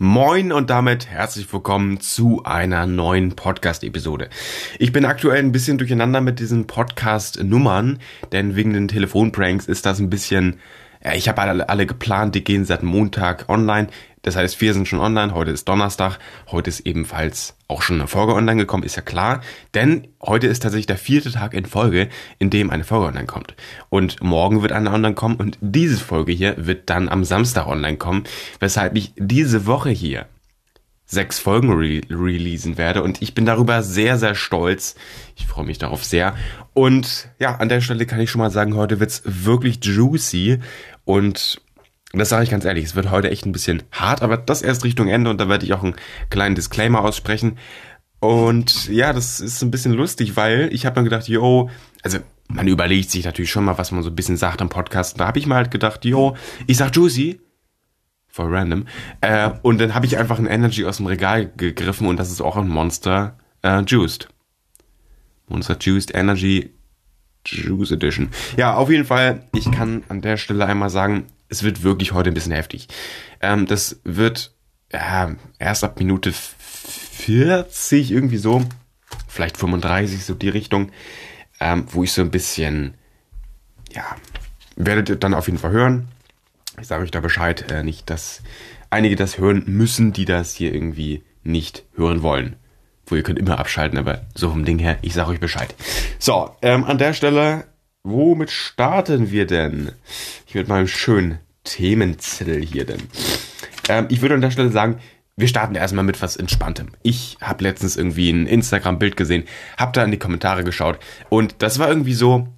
Moin und damit herzlich willkommen zu einer neuen Podcast-Episode. Ich bin aktuell ein bisschen durcheinander mit diesen Podcast-Nummern, denn wegen den Telefonpranks ist das ein bisschen, ich habe alle, alle geplant, die gehen seit Montag online. Das heißt, wir sind schon online, heute ist Donnerstag, heute ist ebenfalls auch schon eine Folge online gekommen, ist ja klar, denn heute ist tatsächlich der vierte Tag in Folge, in dem eine Folge online kommt. Und morgen wird eine online kommen und diese Folge hier wird dann am Samstag online kommen, weshalb ich diese Woche hier sechs Folgen re releasen werde und ich bin darüber sehr, sehr stolz. Ich freue mich darauf sehr. Und ja, an der Stelle kann ich schon mal sagen, heute wird's wirklich juicy und das sage ich ganz ehrlich, es wird heute echt ein bisschen hart, aber das erst Richtung Ende und da werde ich auch einen kleinen Disclaimer aussprechen. Und ja, das ist ein bisschen lustig, weil ich habe dann gedacht, yo, also man überlegt sich natürlich schon mal, was man so ein bisschen sagt am Podcast. Da habe ich mal halt gedacht, yo, ich sag Juicy, voll random. Äh, und dann habe ich einfach ein Energy aus dem Regal gegriffen und das ist auch ein Monster äh, Juiced. Monster Juiced Energy Juice Edition. Ja, auf jeden Fall, ich kann an der Stelle einmal sagen, es wird wirklich heute ein bisschen heftig. Ähm, das wird ja, erst ab Minute 40 irgendwie so, vielleicht 35 so die Richtung, ähm, wo ich so ein bisschen, ja, werdet ihr dann auf jeden Fall hören. Ich sage euch da Bescheid, äh, nicht, dass einige das hören müssen, die das hier irgendwie nicht hören wollen. Wo ihr könnt immer abschalten, aber so vom Ding her, ich sage euch Bescheid. So, ähm, an der Stelle Womit starten wir denn? Ich mit meinem schönen Themenzettel hier denn. Ähm, ich würde an der Stelle sagen, wir starten erstmal mit was Entspanntem. Ich habe letztens irgendwie ein Instagram-Bild gesehen, habe da in die Kommentare geschaut und das war irgendwie so,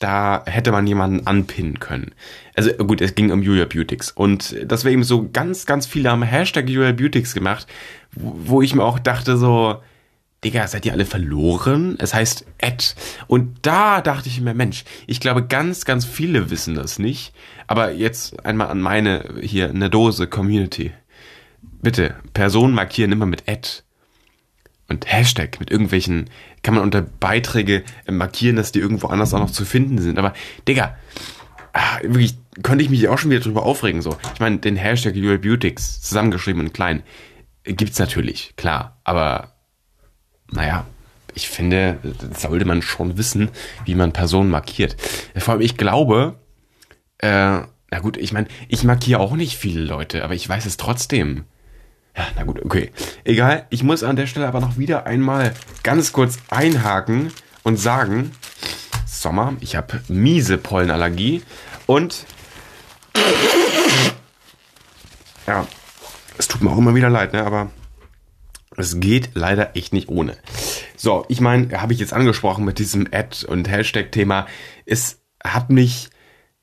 da hätte man jemanden anpinnen können. Also gut, es ging um Julia Beautix und das war eben so ganz, ganz viele haben Hashtag Julia Beautix gemacht, wo ich mir auch dachte so, Digga, seid ihr alle verloren? Es heißt Ed. Und da dachte ich mir, Mensch, ich glaube, ganz, ganz viele wissen das nicht. Aber jetzt einmal an meine hier eine Dose Community. Bitte, Personen markieren immer mit Ed. Und Hashtag mit irgendwelchen, kann man unter Beiträge markieren, dass die irgendwo anders auch noch zu finden sind. Aber, Digga, ah, wirklich, könnte ich mich auch schon wieder drüber aufregen, so. Ich meine, den Hashtag Beautix, zusammengeschrieben und klein, gibt's natürlich, klar. Aber naja, ich finde, sollte man schon wissen, wie man Personen markiert. Vor allem, ich glaube, äh, na gut, ich meine, ich markiere auch nicht viele Leute, aber ich weiß es trotzdem. Ja, na gut, okay. Egal, ich muss an der Stelle aber noch wieder einmal ganz kurz einhaken und sagen, Sommer, ich habe miese Pollenallergie und ja, es tut mir auch immer wieder leid, ne, aber es geht leider echt nicht ohne. So, ich meine, habe ich jetzt angesprochen mit diesem Ad- und Hashtag-Thema. Es hat mich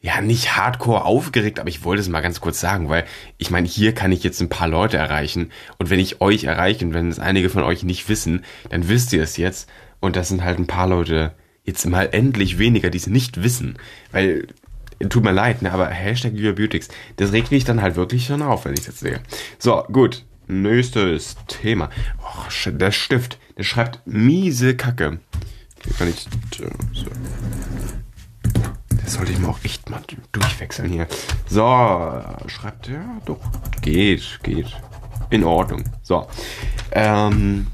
ja nicht hardcore aufgeregt, aber ich wollte es mal ganz kurz sagen, weil ich meine, hier kann ich jetzt ein paar Leute erreichen und wenn ich euch erreiche und wenn es einige von euch nicht wissen, dann wisst ihr es jetzt und das sind halt ein paar Leute jetzt mal endlich weniger, die es nicht wissen, weil tut mir leid, ne, aber Hashtag Beautix, das regt mich dann halt wirklich schon auf, wenn ich das sehe. So, gut, Nächstes Thema. Oh, der Stift, der schreibt miese Kacke. Okay, kann ich. So. Das sollte ich mir auch echt mal durchwechseln hier. So, schreibt er. Doch, geht, geht. In Ordnung. So. Ähm,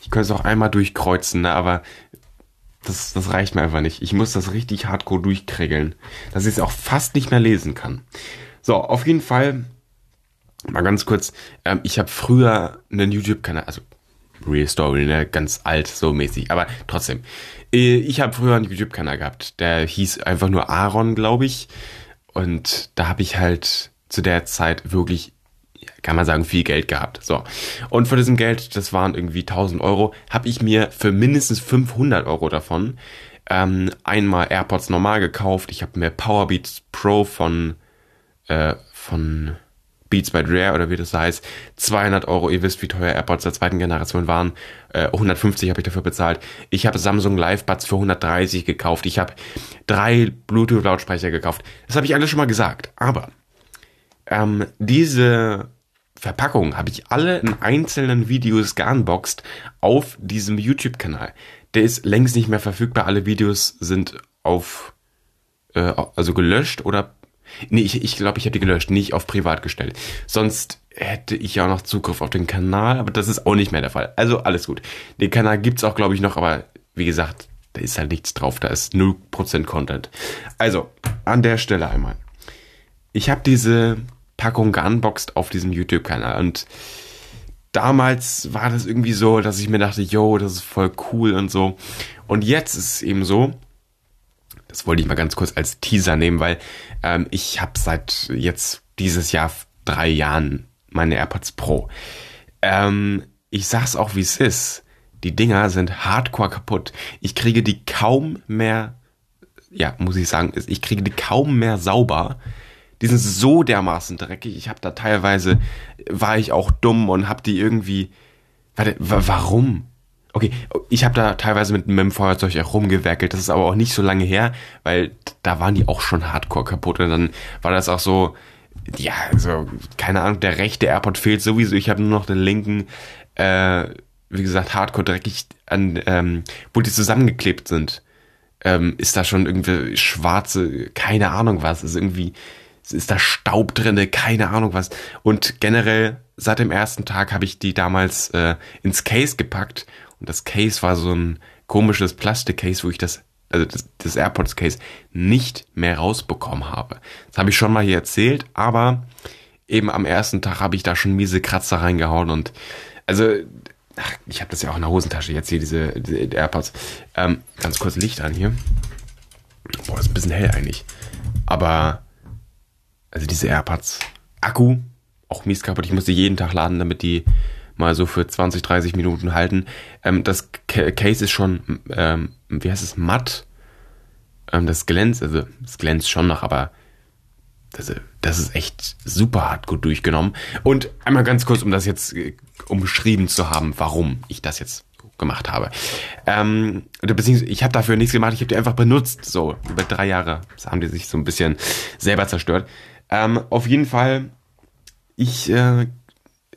ich könnte es auch einmal durchkreuzen, ne, aber das, das reicht mir einfach nicht. Ich muss das richtig hardcore durchkregeln, dass ich es auch fast nicht mehr lesen kann. So, auf jeden Fall Mal ganz kurz, ähm, ich habe früher einen YouTube-Kanal, also Real Story, ne, ganz alt so mäßig, aber trotzdem. Äh, ich habe früher einen YouTube-Kanal gehabt, der hieß einfach nur Aaron, glaube ich. Und da habe ich halt zu der Zeit wirklich, kann man sagen, viel Geld gehabt. So. Und von diesem Geld, das waren irgendwie 1000 Euro, habe ich mir für mindestens 500 Euro davon ähm, einmal AirPods normal gekauft. Ich habe mir Powerbeats Pro von, äh, von Beats by Dre oder wie das heißt, 200 Euro, ihr wisst, wie teuer AirPods der zweiten Generation waren, äh, 150 habe ich dafür bezahlt. Ich habe Samsung Live Buds für 130 gekauft, ich habe drei Bluetooth-Lautsprecher gekauft. Das habe ich alles schon mal gesagt, aber ähm, diese Verpackung habe ich alle in einzelnen Videos geunboxed auf diesem YouTube-Kanal. Der ist längst nicht mehr verfügbar, alle Videos sind auf, äh, also gelöscht oder Nee, ich glaube, ich, glaub, ich habe die gelöscht, nicht auf privat gestellt. Sonst hätte ich ja auch noch Zugriff auf den Kanal, aber das ist auch nicht mehr der Fall. Also alles gut. Den Kanal gibt's auch, glaube ich, noch, aber wie gesagt, da ist halt nichts drauf, da ist 0% Content. Also, an der Stelle einmal. Ich habe diese Packung geunboxed auf diesem YouTube-Kanal und damals war das irgendwie so, dass ich mir dachte, yo, das ist voll cool und so. Und jetzt ist es eben so, das wollte ich mal ganz kurz als Teaser nehmen, weil ähm, ich habe seit jetzt dieses Jahr drei Jahren meine AirPods Pro. Ähm, ich sag's auch, wie es ist. Die Dinger sind hardcore kaputt. Ich kriege die kaum mehr, ja, muss ich sagen, ich kriege die kaum mehr sauber. Die sind so dermaßen dreckig. Ich habe da teilweise, war ich auch dumm und habe die irgendwie, warte, warum? Okay, ich habe da teilweise mit, dem Feuerzeug auch rumgewerkelt. Das ist aber auch nicht so lange her, weil da waren die auch schon hardcore kaputt. Und dann war das auch so, ja, so, keine Ahnung, der rechte AirPod fehlt sowieso. Ich habe nur noch den linken, äh, wie gesagt, hardcore dreckig an, ähm, wo die zusammengeklebt sind. Ähm, ist da schon irgendwie schwarze, keine Ahnung was, ist irgendwie, ist da Staub drinne, keine Ahnung was. Und generell, seit dem ersten Tag habe ich die damals äh, ins Case gepackt. Und das Case war so ein komisches Plastikcase, wo ich das also das, das AirPods Case nicht mehr rausbekommen habe. Das habe ich schon mal hier erzählt, aber eben am ersten Tag habe ich da schon miese Kratzer reingehauen und also ach, ich habe das ja auch in der Hosentasche jetzt hier diese, diese AirPods. Ähm, ganz kurz Licht an hier. Boah, ist ein bisschen hell eigentlich. Aber also diese AirPods Akku auch mies kaputt. Ich musste jeden Tag laden, damit die mal so für 20, 30 Minuten halten. Ähm, das Case ist schon, ähm, wie heißt es, matt. Ähm, das glänzt, also es glänzt schon noch, aber das, das ist echt super hart gut durchgenommen. Und einmal ganz kurz, um das jetzt äh, umschrieben zu haben, warum ich das jetzt gemacht habe. Ähm, beziehungsweise ich habe dafür nichts gemacht, ich habe die einfach benutzt. So, über drei Jahre das haben die sich so ein bisschen selber zerstört. Ähm, auf jeden Fall, ich äh,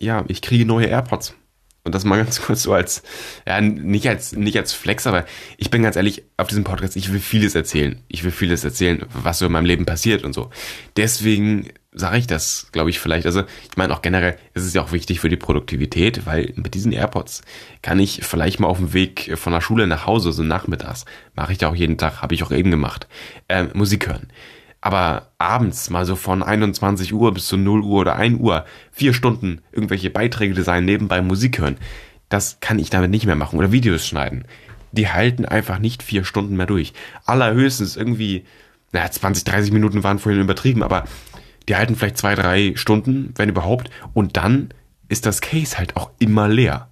ja, ich kriege neue AirPods. Und das mal ganz kurz so als, ja, nicht als, nicht als Flex, aber ich bin ganz ehrlich, auf diesem Podcast, ich will vieles erzählen. Ich will vieles erzählen, was so in meinem Leben passiert und so. Deswegen sage ich das, glaube ich, vielleicht. Also, ich meine auch generell, ist es ja auch wichtig für die Produktivität, weil mit diesen AirPods kann ich vielleicht mal auf dem Weg von der Schule nach Hause, so nachmittags, mache ich ja auch jeden Tag, habe ich auch eben gemacht, äh, Musik hören. Aber abends mal so von 21 Uhr bis zu 0 Uhr oder 1 Uhr vier Stunden irgendwelche Beiträge designen, nebenbei Musik hören, das kann ich damit nicht mehr machen. Oder Videos schneiden. Die halten einfach nicht vier Stunden mehr durch. Allerhöchstens irgendwie, naja, 20, 30 Minuten waren vorhin übertrieben, aber die halten vielleicht zwei, drei Stunden, wenn überhaupt. Und dann ist das Case halt auch immer leer.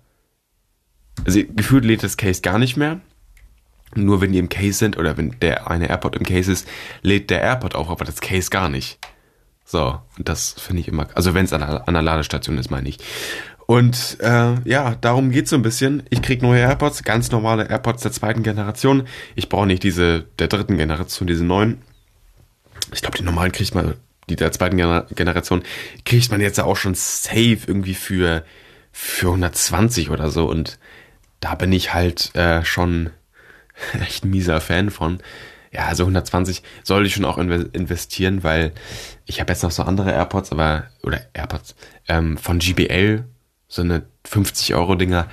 Also gefühlt lädt das Case gar nicht mehr. Nur wenn die im Case sind oder wenn der eine AirPod im Case ist, lädt der AirPod auch, aber das Case gar nicht. So, und das finde ich immer, also wenn es an, an der Ladestation ist, meine ich. Und äh, ja, darum geht's so ein bisschen. Ich krieg neue AirPods, ganz normale AirPods der zweiten Generation. Ich brauche nicht diese der dritten Generation, diese neuen. Ich glaube, die normalen kriegt man, die der zweiten Generation, kriegt man jetzt auch schon safe irgendwie für, für 120 oder so. Und da bin ich halt äh, schon echt mieser Fan von. Ja, also 120 sollte ich schon auch investieren, weil ich habe jetzt noch so andere AirPods, aber, oder AirPods, ähm, von GBL, so eine 50 Euro Dinger,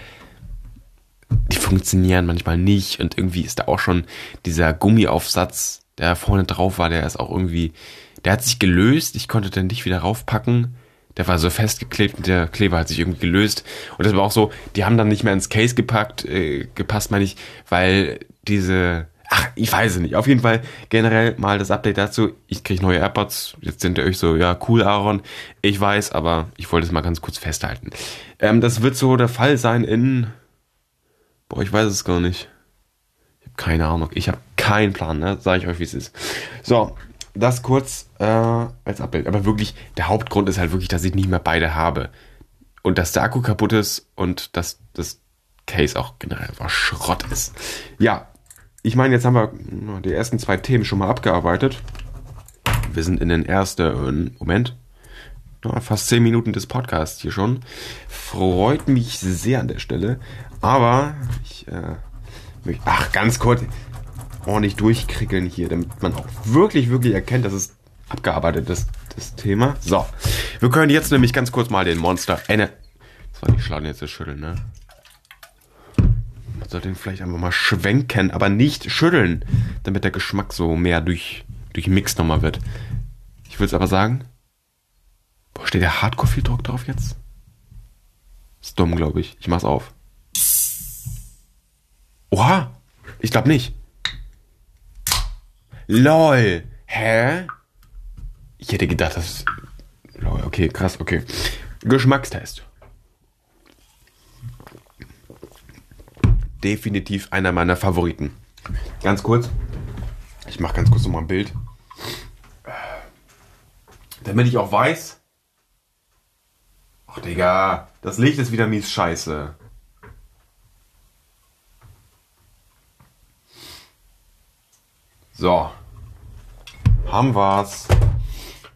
die funktionieren manchmal nicht und irgendwie ist da auch schon dieser Gummiaufsatz, der vorne drauf war, der ist auch irgendwie, der hat sich gelöst, ich konnte den nicht wieder raufpacken. Der war so festgeklebt und der Kleber hat sich irgendwie gelöst. Und das war auch so, die haben dann nicht mehr ins Case gepackt, äh, gepasst, meine ich, weil diese, ach, ich weiß es nicht. Auf jeden Fall generell mal das Update dazu. Ich kriege neue AirPods. Jetzt sind ihr euch so, ja, cool, Aaron. Ich weiß, aber ich wollte es mal ganz kurz festhalten. Ähm, das wird so der Fall sein in, boah, ich weiß es gar nicht. Ich habe keine Ahnung. Ich habe keinen Plan, ne? Sag ich euch, wie es ist. So, das kurz äh, als Update. Aber wirklich, der Hauptgrund ist halt wirklich, dass ich nicht mehr beide habe. Und dass der Akku kaputt ist und dass das Case auch generell einfach Schrott ist. Ja, ich meine, jetzt haben wir die ersten zwei Themen schon mal abgearbeitet. Wir sind in den ersten, Moment, fast zehn Minuten des Podcasts hier schon. Freut mich sehr an der Stelle. Aber ich, äh, ach, ganz kurz, ordentlich durchkrickeln hier, damit man auch wirklich, wirklich erkennt, dass es abgearbeitet, das, das Thema. So, wir können jetzt nämlich ganz kurz mal den Monster... Äh, das war nicht schlau, jetzt zu schütteln, ne? Man sollte ihn vielleicht einfach mal schwenken, aber nicht schütteln, damit der Geschmack so mehr durch, durch Mix nochmal wird. Ich würde es aber sagen... Boah, steht der Hardcore-Viel-Druck drauf jetzt? Ist dumm, glaube ich. Ich mach's auf. Oha! Ich glaube nicht. LOL! Hä? Ich hätte gedacht, das. LOL, okay, krass, okay. Geschmackstest. Definitiv einer meiner Favoriten. Ganz kurz. Ich mache ganz kurz nochmal ein Bild. Damit ich auch weiß. Ach, Digga. Das Licht ist wieder mies scheiße. So. Haben wir's.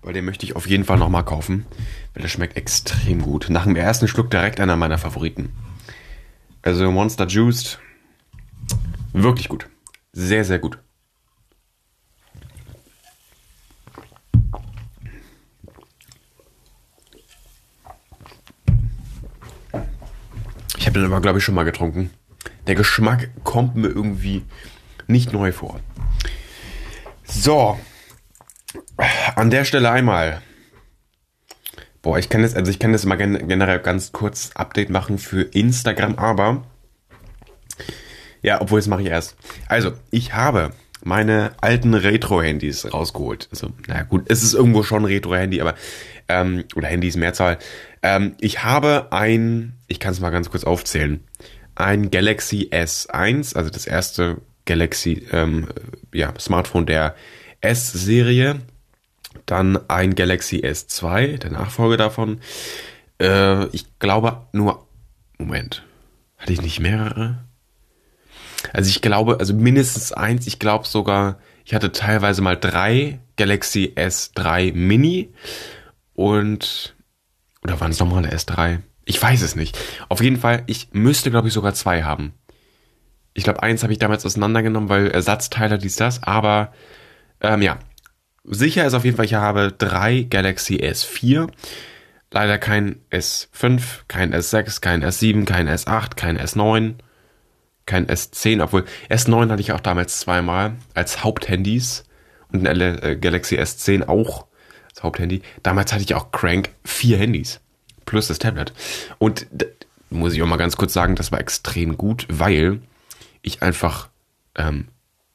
Weil den möchte ich auf jeden Fall nochmal kaufen. Weil der schmeckt extrem gut. Nach dem ersten Schluck direkt einer meiner Favoriten. Also Monster Juiced. Wirklich gut. Sehr, sehr gut. Ich habe den aber, glaube ich, schon mal getrunken. Der Geschmack kommt mir irgendwie nicht neu vor. So. An der Stelle einmal. Boah, ich kann das, also ich kann das mal generell ganz kurz Update machen für Instagram, aber. Ja, obwohl, das mache ich erst. Also, ich habe meine alten Retro-Handys rausgeholt. Also, naja, gut, es ist irgendwo schon Retro-Handy, aber, ähm, oder Handys Mehrzahl. Ähm, ich habe ein, ich kann es mal ganz kurz aufzählen, ein Galaxy S1, also das erste Galaxy ähm, ja, Smartphone der S-Serie. Dann ein Galaxy S2, der Nachfolger davon. Äh, ich glaube nur. Moment. Hatte ich nicht mehrere? Also ich glaube, also mindestens eins, ich glaube sogar, ich hatte teilweise mal drei Galaxy S3 Mini und oder waren es normale S3? Ich weiß es nicht. Auf jeden Fall, ich müsste, glaube ich, sogar zwei haben. Ich glaube, eins habe ich damals auseinandergenommen, weil Ersatzteile dies, das, aber ähm, ja. Sicher ist auf jeden Fall, ich habe drei Galaxy S4. Leider kein S5, kein S6, kein S7, kein S8, kein S9, kein S10, obwohl S9 hatte ich auch damals zweimal als Haupthandys und ein äh, Galaxy S10 auch als Haupthandy. Damals hatte ich auch Crank vier Handys plus das Tablet. Und muss ich auch mal ganz kurz sagen, das war extrem gut, weil ich einfach ähm,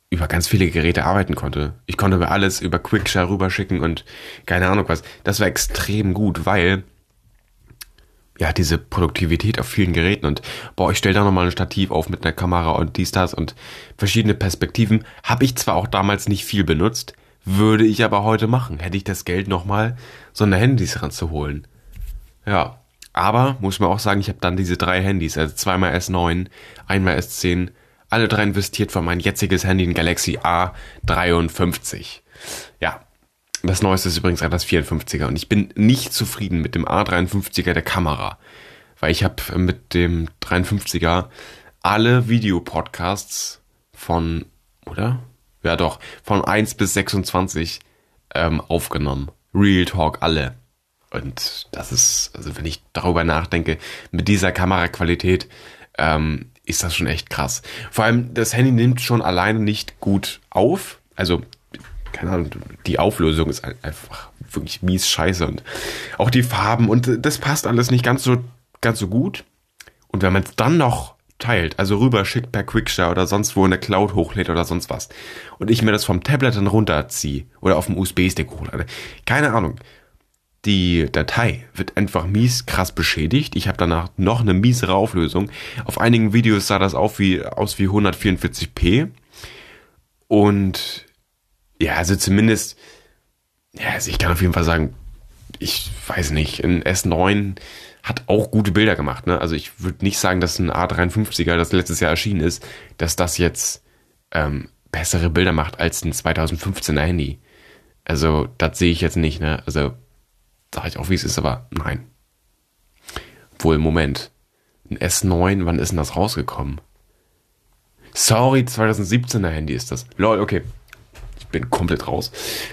über ganz viele Geräte arbeiten konnte. Ich konnte mir alles über Quickshare rüberschicken und keine Ahnung was. Das war extrem gut, weil ja, diese Produktivität auf vielen Geräten und boah, ich stelle da nochmal ein Stativ auf mit einer Kamera und dies, das und verschiedene Perspektiven. Habe ich zwar auch damals nicht viel benutzt, würde ich aber heute machen. Hätte ich das Geld nochmal, so eine Handys ranzuholen. Ja, aber muss man auch sagen, ich habe dann diese drei Handys, also zweimal S9, einmal S10, alle drei investiert für mein jetziges Handy, ein Galaxy A53. Ja, das neueste ist übrigens das 54er und ich bin nicht zufrieden mit dem A53er der Kamera, weil ich habe mit dem 53er alle Videopodcasts von, oder? Ja doch, von 1 bis 26 ähm, aufgenommen. Real Talk alle. Und das ist, also wenn ich darüber nachdenke, mit dieser Kameraqualität ähm, ist das schon echt krass. Vor allem, das Handy nimmt schon alleine nicht gut auf. Also, keine Ahnung, die Auflösung ist einfach wirklich mies scheiße und auch die Farben und das passt alles nicht ganz so, ganz so gut. Und wenn man es dann noch teilt, also rüber schickt per Quickshare oder sonst wo in der Cloud hochlädt oder sonst was und ich mir das vom Tablet dann runterziehe oder auf dem USB-Stick hochlade, keine Ahnung, die Datei wird einfach mies krass beschädigt. Ich habe danach noch eine miesere Auflösung. Auf einigen Videos sah das auch wie, aus wie 144p. Und ja, also zumindest, ja, also ich kann auf jeden Fall sagen, ich weiß nicht, ein S9 hat auch gute Bilder gemacht. Ne? Also ich würde nicht sagen, dass ein A53er, das letztes Jahr erschienen ist, dass das jetzt ähm, bessere Bilder macht als ein 2015er Handy. Also das sehe ich jetzt nicht. Ne? Also Sag ich auch, wie es ist, aber nein. Wohl, Moment. Ein S9, wann ist denn das rausgekommen? Sorry, 2017er Handy ist das. Lol, okay. Ich bin komplett raus.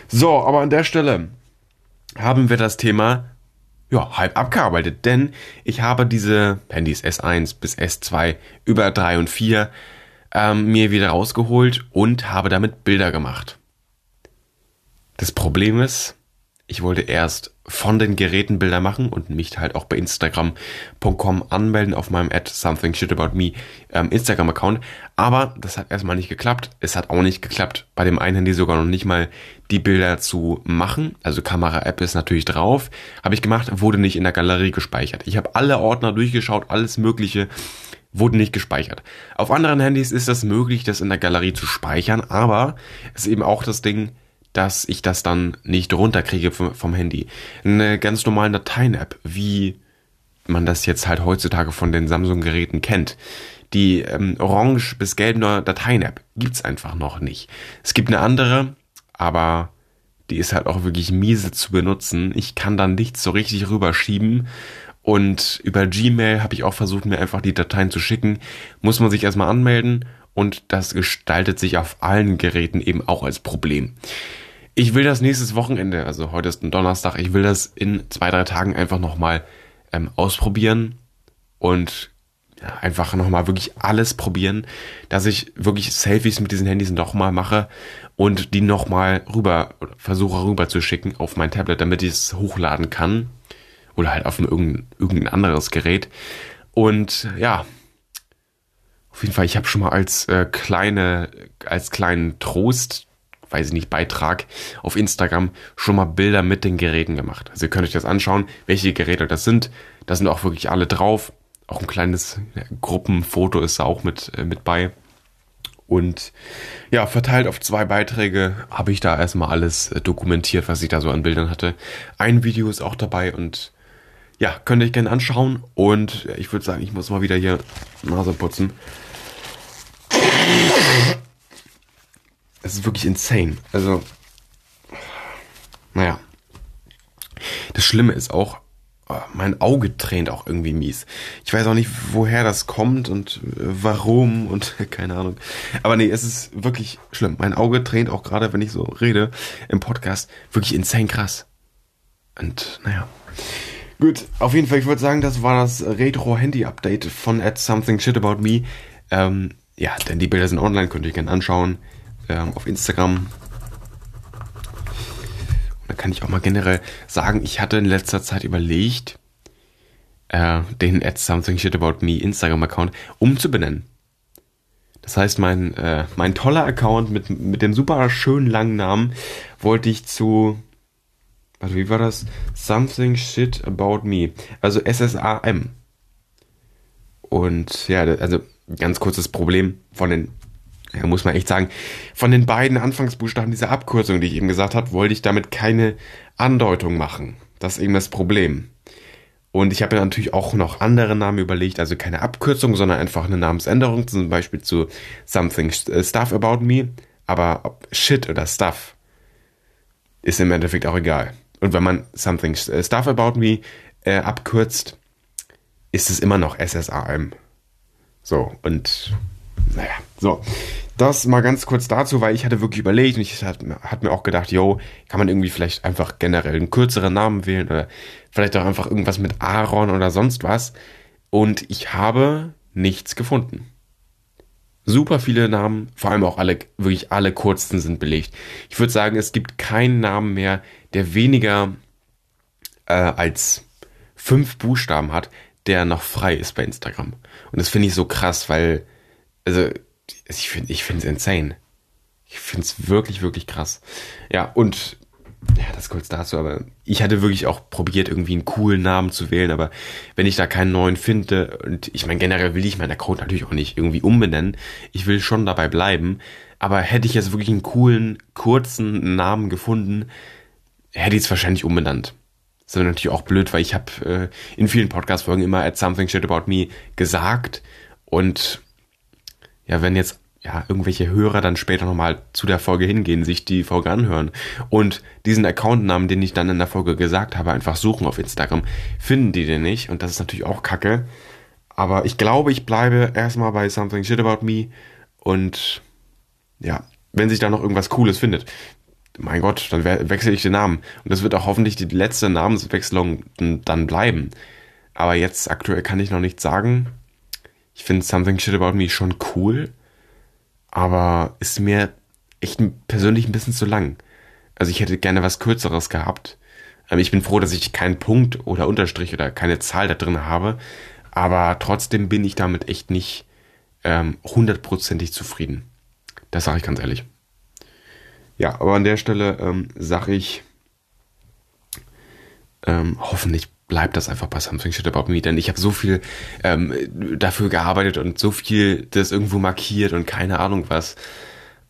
So, aber an der Stelle haben wir das Thema ja, halb abgearbeitet, denn ich habe diese Handys S1 bis S2 über 3 und 4 ähm, mir wieder rausgeholt und habe damit Bilder gemacht. Das Problem ist, ich wollte erst von den Geräten Bilder machen und mich halt auch bei Instagram.com anmelden auf meinem at something shit about me ähm, Instagram-Account. Aber das hat erstmal nicht geklappt. Es hat auch nicht geklappt, bei dem einen Handy sogar noch nicht mal die Bilder zu machen. Also Kamera-App ist natürlich drauf. Habe ich gemacht, wurde nicht in der Galerie gespeichert. Ich habe alle Ordner durchgeschaut, alles Mögliche wurde nicht gespeichert. Auf anderen Handys ist das möglich, das in der Galerie zu speichern, aber es ist eben auch das Ding, dass ich das dann nicht runterkriege vom, Handy. Eine ganz normale Dateien-App, wie man das jetzt halt heutzutage von den Samsung-Geräten kennt. Die ähm, orange bis gelbe Dateien-App gibt's einfach noch nicht. Es gibt eine andere, aber die ist halt auch wirklich miese zu benutzen. Ich kann dann nichts so richtig rüberschieben. Und über Gmail habe ich auch versucht, mir einfach die Dateien zu schicken. Muss man sich erstmal anmelden und das gestaltet sich auf allen Geräten eben auch als Problem. Ich will das nächstes Wochenende, also heute ist ein Donnerstag, ich will das in zwei, drei Tagen einfach nochmal ähm, ausprobieren und ja, einfach nochmal wirklich alles probieren, dass ich wirklich Selfies mit diesen Handys nochmal mache und die nochmal rüber, versuche rüber zu schicken auf mein Tablet, damit ich es hochladen kann. Oder halt auf irgendein, irgendein anderes Gerät. Und ja, auf jeden Fall, ich habe schon mal als äh, kleine, als kleinen Trost weiß ich nicht, Beitrag auf Instagram schon mal Bilder mit den Geräten gemacht. Also ihr könnt euch das anschauen, welche Geräte das sind. Da sind auch wirklich alle drauf. Auch ein kleines Gruppenfoto ist da auch mit, äh, mit bei. Und ja, verteilt auf zwei Beiträge habe ich da erstmal alles äh, dokumentiert, was ich da so an Bildern hatte. Ein Video ist auch dabei und ja, könnt ihr euch gerne anschauen. Und ich würde sagen, ich muss mal wieder hier Nase putzen es ist wirklich insane. Also, naja. Das Schlimme ist auch, oh, mein Auge tränt auch irgendwie mies. Ich weiß auch nicht, woher das kommt und äh, warum und keine Ahnung. Aber nee, es ist wirklich schlimm. Mein Auge tränt auch gerade, wenn ich so rede im Podcast, wirklich insane krass. Und naja. Gut, auf jeden Fall, ich würde sagen, das war das Retro-Handy-Update von At Something Shit About Me. Ähm, ja, denn die Bilder sind online, könnt ihr gerne anschauen ähm, auf Instagram. da kann ich auch mal generell sagen, ich hatte in letzter Zeit überlegt, äh, den at something shit about me Instagram-Account umzubenennen. Das heißt, mein, äh, mein toller Account mit, mit dem super schönen langen Namen wollte ich zu, warte, wie war das? Something shit about me. Also SSAM. Und ja, also ganz kurzes Problem von den ja, muss man echt sagen, von den beiden Anfangsbuchstaben dieser Abkürzung, die ich eben gesagt habe, wollte ich damit keine Andeutung machen. Das ist eben das Problem. Und ich habe mir natürlich auch noch andere Namen überlegt, also keine Abkürzung, sondern einfach eine Namensänderung, zum Beispiel zu Something äh, Stuff About Me. Aber Shit oder Stuff ist im Endeffekt auch egal. Und wenn man Something äh, Stuff About Me äh, abkürzt, ist es immer noch SSAM. So, und naja, so. Das mal ganz kurz dazu, weil ich hatte wirklich überlegt und ich hatte hat mir auch gedacht, yo, kann man irgendwie vielleicht einfach generell einen kürzeren Namen wählen oder vielleicht auch einfach irgendwas mit Aaron oder sonst was. Und ich habe nichts gefunden. Super viele Namen, vor allem auch alle, wirklich alle kurzen sind belegt. Ich würde sagen, es gibt keinen Namen mehr, der weniger äh, als fünf Buchstaben hat, der noch frei ist bei Instagram. Und das finde ich so krass, weil also ich finde ich finde es insane. Ich finde es wirklich, wirklich krass. Ja, und ja, das kurz dazu, aber ich hatte wirklich auch probiert, irgendwie einen coolen Namen zu wählen, aber wenn ich da keinen neuen finde, und ich meine, generell will ich meinen Account natürlich auch nicht irgendwie umbenennen, ich will schon dabei bleiben, aber hätte ich jetzt wirklich einen coolen, kurzen Namen gefunden, hätte ich es wahrscheinlich umbenannt. Das ist natürlich auch blöd, weil ich habe äh, in vielen Podcast-Folgen immer at something shit about me gesagt und ja, wenn jetzt ja, irgendwelche Hörer dann später nochmal zu der Folge hingehen, sich die Folge anhören und diesen Accountnamen, den ich dann in der Folge gesagt habe, einfach suchen auf Instagram, finden die den nicht und das ist natürlich auch kacke. Aber ich glaube, ich bleibe erstmal bei Something Shit About Me und ja, wenn sich da noch irgendwas Cooles findet, mein Gott, dann wechsle ich den Namen. Und das wird auch hoffentlich die letzte Namenswechslung dann bleiben. Aber jetzt aktuell kann ich noch nichts sagen. Ich finde Something Shit About Me schon cool, aber ist mir echt persönlich ein bisschen zu lang. Also ich hätte gerne was Kürzeres gehabt. Aber ich bin froh, dass ich keinen Punkt oder Unterstrich oder keine Zahl da drin habe. Aber trotzdem bin ich damit echt nicht ähm, hundertprozentig ähm, zufrieden. Das sage ich ganz ehrlich. Ja, aber an der Stelle ähm, sage ich, ähm, hoffentlich bleibt das einfach bei Something Shit About Me, denn ich habe so viel ähm, dafür gearbeitet und so viel das irgendwo markiert und keine Ahnung was.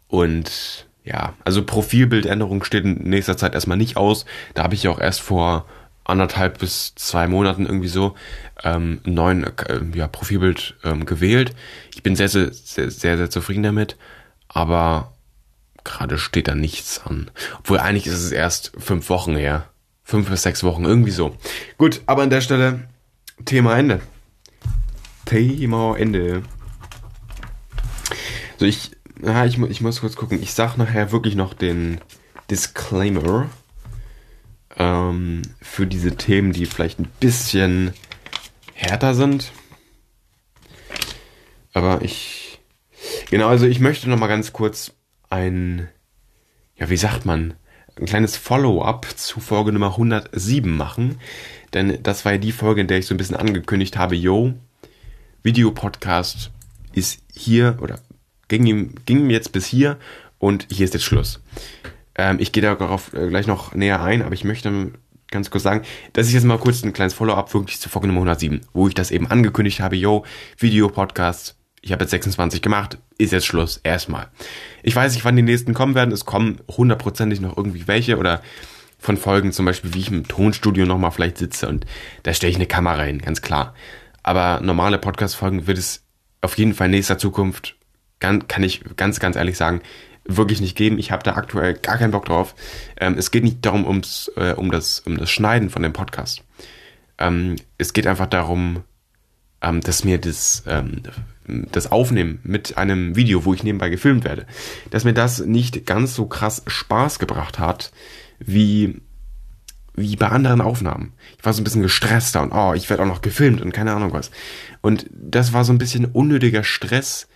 Und ja, also Profilbildänderung steht in nächster Zeit erstmal nicht aus. Da habe ich ja auch erst vor anderthalb bis zwei Monaten irgendwie so ähm, neuen äh, ja, Profilbild ähm, gewählt. Ich bin sehr, sehr, sehr, sehr, sehr zufrieden damit, aber gerade steht da nichts an. Obwohl eigentlich ist es erst fünf Wochen her. Fünf bis sechs Wochen, irgendwie so. Gut, aber an der Stelle Thema Ende. Thema Ende. So, ich, ja, ich, ich muss kurz gucken. Ich sag nachher wirklich noch den Disclaimer ähm, für diese Themen, die vielleicht ein bisschen härter sind. Aber ich. Genau, also ich möchte noch mal ganz kurz ein. Ja, wie sagt man? Ein kleines Follow-up zu Folge Nummer 107 machen. Denn das war ja die Folge, in der ich so ein bisschen angekündigt habe: Yo, Videopodcast ist hier oder ging ihm, ging jetzt bis hier und hier ist jetzt Schluss. Ähm, ich gehe darauf äh, gleich noch näher ein, aber ich möchte ganz kurz sagen, dass ich jetzt mal kurz ein kleines Follow-up wirklich zu Folge Nummer 107, wo ich das eben angekündigt habe, yo, Video-Podcast, ich habe jetzt 26 gemacht, ist jetzt Schluss, erstmal. Ich weiß nicht, wann die nächsten kommen werden, es kommen hundertprozentig noch irgendwie welche oder von Folgen zum Beispiel, wie ich im Tonstudio nochmal vielleicht sitze und da stelle ich eine Kamera hin, ganz klar. Aber normale Podcast-Folgen wird es auf jeden Fall in nächster Zukunft, kann, ich ganz, ganz ehrlich sagen, wirklich nicht geben. Ich habe da aktuell gar keinen Bock drauf. Ähm, es geht nicht darum, ums, äh, um, das, um das Schneiden von dem Podcast. Ähm, es geht einfach darum, ähm, dass mir das, ähm, das Aufnehmen mit einem Video, wo ich nebenbei gefilmt werde, dass mir das nicht ganz so krass Spaß gebracht hat, wie wie bei anderen Aufnahmen. Ich war so ein bisschen gestresster und oh, ich werde auch noch gefilmt und keine Ahnung was. Und das war so ein bisschen unnötiger Stress,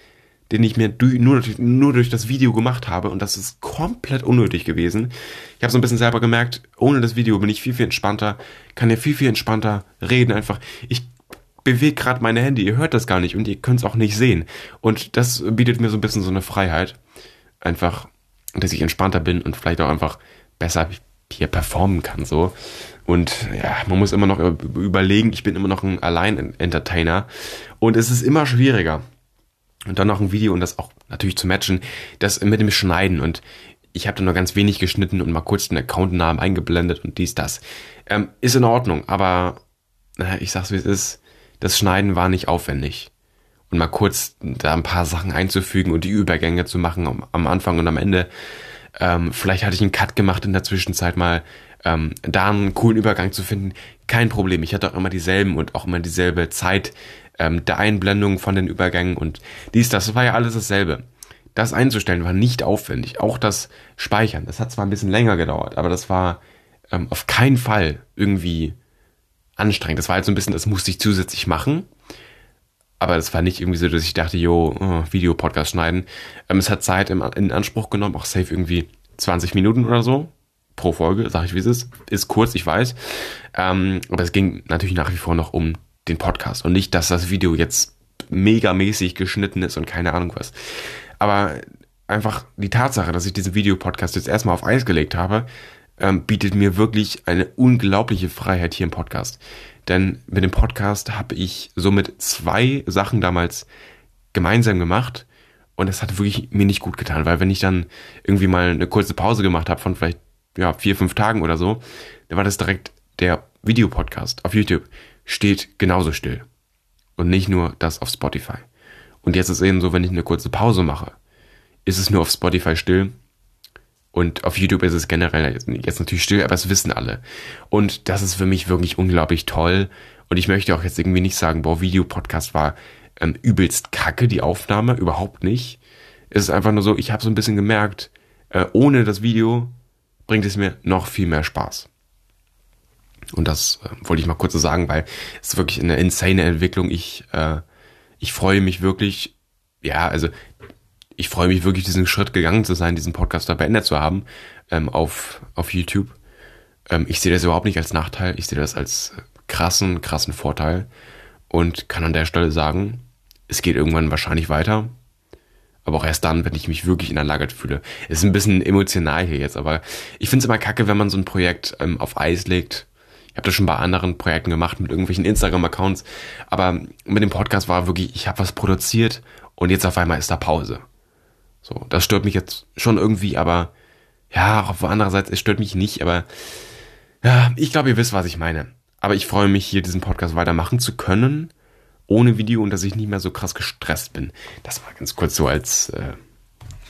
den ich mir durch, nur, nur durch das Video gemacht habe und das ist komplett unnötig gewesen. Ich habe so ein bisschen selber gemerkt, ohne das Video bin ich viel, viel entspannter, kann ja viel, viel entspannter reden einfach. Ich bewege gerade meine Hände, ihr hört das gar nicht und ihr könnt es auch nicht sehen. Und das bietet mir so ein bisschen so eine Freiheit. Einfach, dass ich entspannter bin und vielleicht auch einfach besser hier performen kann so. Und ja, man muss immer noch überlegen, ich bin immer noch ein Allein-Entertainer und es ist immer schwieriger und dann noch ein Video und das auch natürlich zu matchen, das mit dem Schneiden und ich habe da nur ganz wenig geschnitten und mal kurz den Accountnamen eingeblendet und dies, das. Ähm, ist in Ordnung, aber ich sag's wie es ist, das Schneiden war nicht aufwendig. Und mal kurz da ein paar Sachen einzufügen und die Übergänge zu machen am, am Anfang und am Ende. Ähm, vielleicht hatte ich einen Cut gemacht in der Zwischenzeit mal, ähm, da einen coolen Übergang zu finden. Kein Problem. Ich hatte auch immer dieselben und auch immer dieselbe Zeit ähm, der Einblendung von den Übergängen und dies, das war ja alles dasselbe. Das einzustellen war nicht aufwendig. Auch das Speichern, das hat zwar ein bisschen länger gedauert, aber das war ähm, auf keinen Fall irgendwie anstrengend. Das war halt so ein bisschen, das musste ich zusätzlich machen. Aber das war nicht irgendwie so, dass ich dachte, jo, oh, Video-Podcast schneiden. Ähm, es hat Zeit im, in Anspruch genommen, auch safe irgendwie 20 Minuten oder so pro Folge, sag ich wie es ist. Ist kurz, ich weiß. Ähm, aber es ging natürlich nach wie vor noch um den Podcast und nicht, dass das Video jetzt megamäßig geschnitten ist und keine Ahnung was. Aber einfach die Tatsache, dass ich diesen Videopodcast jetzt erstmal auf Eis gelegt habe, ähm, bietet mir wirklich eine unglaubliche Freiheit hier im Podcast. Denn mit dem Podcast habe ich somit zwei Sachen damals gemeinsam gemacht und das hat wirklich mir nicht gut getan, weil wenn ich dann irgendwie mal eine kurze Pause gemacht habe von vielleicht ja, vier, fünf Tagen oder so, dann war das direkt der Videopodcast auf YouTube steht genauso still. Und nicht nur das auf Spotify. Und jetzt ist eben so, wenn ich eine kurze Pause mache, ist es nur auf Spotify still. Und auf YouTube ist es generell jetzt natürlich still, aber es wissen alle. Und das ist für mich wirklich unglaublich toll. Und ich möchte auch jetzt irgendwie nicht sagen, boah, Videopodcast war ähm, übelst kacke, die Aufnahme, überhaupt nicht. ist es einfach nur so, ich habe so ein bisschen gemerkt, äh, ohne das Video bringt es mir noch viel mehr Spaß. Und das äh, wollte ich mal kurz so sagen, weil es ist wirklich eine insane Entwicklung. Ich, äh, ich freue mich wirklich, ja, also ich freue mich wirklich, diesen Schritt gegangen zu sein, diesen Podcast da beendet zu haben ähm, auf, auf YouTube. Ähm, ich sehe das überhaupt nicht als Nachteil, ich sehe das als krassen, krassen Vorteil und kann an der Stelle sagen, es geht irgendwann wahrscheinlich weiter. Aber auch erst dann, wenn ich mich wirklich in der Lage fühle. Es ist ein bisschen emotional hier jetzt, aber ich finde es immer kacke, wenn man so ein Projekt ähm, auf Eis legt. Ich habe das schon bei anderen Projekten gemacht, mit irgendwelchen Instagram-Accounts. Aber mit dem Podcast war wirklich, ich habe was produziert und jetzt auf einmal ist da Pause. So, das stört mich jetzt schon irgendwie, aber ja, auf andererseits, es stört mich nicht, aber ja, ich glaube, ihr wisst, was ich meine. Aber ich freue mich, hier diesen Podcast weitermachen zu können ohne Video und dass ich nicht mehr so krass gestresst bin. Das war ganz kurz so als, äh,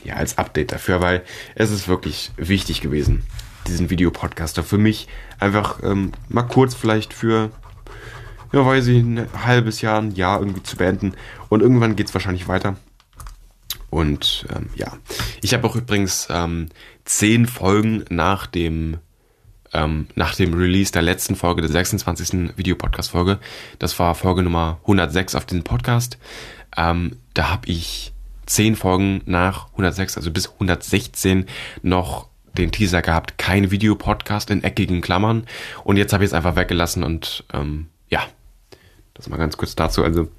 ja, als Update dafür, weil es ist wirklich wichtig gewesen, diesen Videopodcaster für mich einfach ähm, mal kurz vielleicht für, ja, weiß ich, ein halbes Jahr, ein Jahr irgendwie zu beenden. Und irgendwann geht es wahrscheinlich weiter. Und ähm, ja, ich habe auch übrigens ähm, zehn Folgen nach dem ähm, nach dem Release der letzten Folge, der 26. Videopodcast-Folge. Das war Folge Nummer 106 auf diesem Podcast. Ähm, da habe ich zehn Folgen nach 106, also bis 116 noch den Teaser gehabt, kein Videopodcast in eckigen Klammern. Und jetzt habe ich es einfach weggelassen und ähm, ja, das mal ganz kurz dazu. Also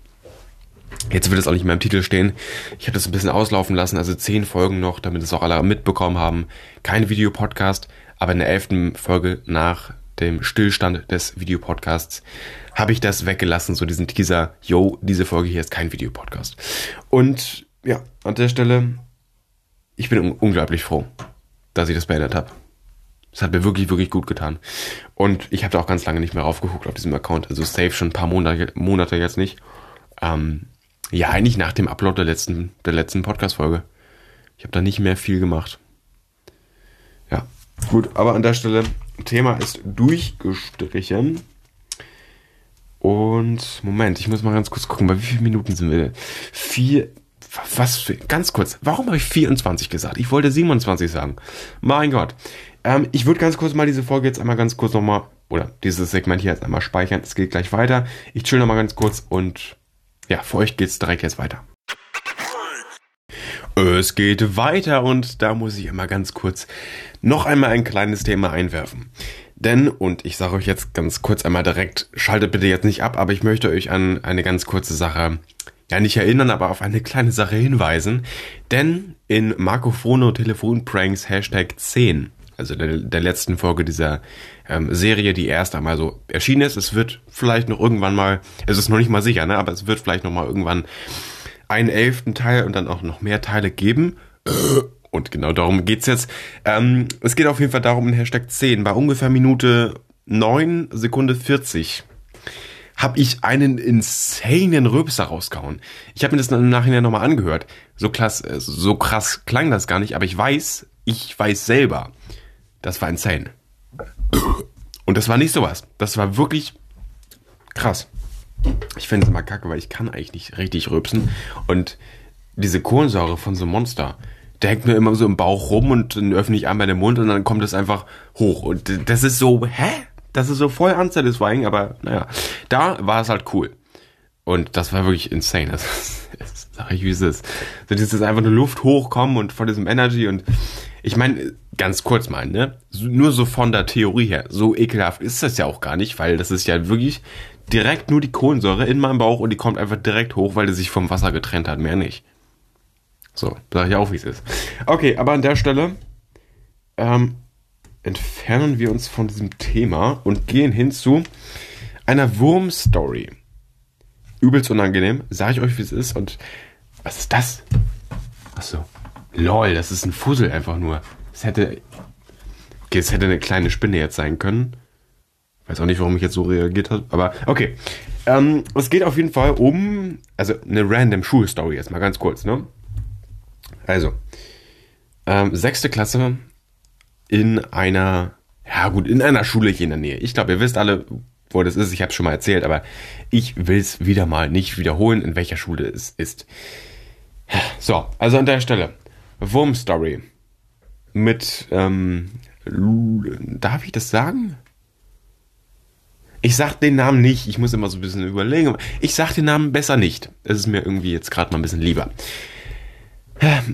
Jetzt wird es auch nicht mehr im Titel stehen. Ich habe das ein bisschen auslaufen lassen, also zehn Folgen noch, damit es auch alle mitbekommen haben. Kein Videopodcast, aber in der elften Folge nach dem Stillstand des Videopodcasts habe ich das weggelassen, so diesen Teaser, yo, diese Folge hier ist kein Videopodcast. Und ja, an der Stelle, ich bin unglaublich froh, dass ich das beendet habe. Es hat mir wirklich, wirklich gut getan. Und ich habe da auch ganz lange nicht mehr raufgeguckt auf diesem Account. Also safe schon ein paar Monate, Monate jetzt nicht. Ähm, ja, eigentlich nach dem Upload der letzten, der letzten Podcast-Folge. Ich habe da nicht mehr viel gemacht. Ja, Gut, aber an der Stelle, Thema ist durchgestrichen. Und Moment, ich muss mal ganz kurz gucken, bei wie vielen Minuten sind wir? Vier, was für, ganz kurz, warum habe ich 24 gesagt? Ich wollte 27 sagen. Mein Gott. Ähm, ich würde ganz kurz mal diese Folge jetzt einmal ganz kurz nochmal, oder dieses Segment hier jetzt einmal speichern. Es geht gleich weiter. Ich chill nochmal ganz kurz und ja, für euch geht's direkt jetzt weiter. Es geht weiter und da muss ich immer ganz kurz noch einmal ein kleines Thema einwerfen. Denn, und ich sage euch jetzt ganz kurz einmal direkt, schaltet bitte jetzt nicht ab, aber ich möchte euch an eine ganz kurze Sache, ja nicht erinnern, aber auf eine kleine Sache hinweisen. Denn in Marco Fono Telefonpranks Hashtag 10, also der, der letzten Folge dieser ähm, Serie, die erst einmal so erschienen ist, es wird vielleicht noch irgendwann mal, es ist noch nicht mal sicher, ne, aber es wird vielleicht noch mal irgendwann einen elften Teil und dann auch noch mehr Teile geben. Und genau darum geht's jetzt. Ähm, es geht auf jeden Fall darum, in Hashtag 10, bei ungefähr Minute 9 Sekunde 40 habe ich einen insanen Röpser rausgehauen. Ich habe mir das im Nachhinein nochmal angehört. So krass, äh, so krass klang das gar nicht, aber ich weiß, ich weiß selber, das war insane. Und das war nicht sowas. Das war wirklich krass. Ich finde es immer kacke, weil ich kann eigentlich nicht richtig rübsen. Und diese Kohlensäure von so einem Monster, der hängt mir immer so im Bauch rum und dann öffne ich einmal den Mund und dann kommt es einfach hoch. Und das ist so, hä? Das ist so voll unsatisfying, aber naja, da war es halt cool. Und das war wirklich insane. Das, das sag ich, wie es ist. So dieses einfach nur Luft hochkommen und von diesem Energy und ich meine, ganz kurz mal, ne? Nur so von der Theorie her. So ekelhaft ist das ja auch gar nicht, weil das ist ja wirklich direkt nur die Kohlensäure in meinem Bauch und die kommt einfach direkt hoch, weil die sich vom Wasser getrennt hat, mehr nicht. So, sage ich auch, wie es ist. Okay, aber an der Stelle ähm, entfernen wir uns von diesem Thema und gehen hin zu einer Wurmstory. Übelst unangenehm, sage ich euch, wie es ist. Und was ist das? Achso. Lol, das ist ein Fussel einfach nur. Es hätte. Okay, es hätte eine kleine Spinne jetzt sein können. Weiß auch nicht, warum ich jetzt so reagiert habe, aber okay. Ähm, es geht auf jeden Fall um, also eine random Schulstory jetzt mal ganz kurz, ne? Also, ähm, sechste Klasse in einer, ja gut, in einer Schule hier in der Nähe. Ich glaube, ihr wisst alle, wo das ist. Ich habe es schon mal erzählt, aber ich will es wieder mal nicht wiederholen, in welcher Schule es ist. So, also an der Stelle. Wurm Story. Mit, ähm, darf ich das sagen? Ich sag den Namen nicht, ich muss immer so ein bisschen überlegen. Ich sag den Namen besser nicht. Es ist mir irgendwie jetzt gerade mal ein bisschen lieber.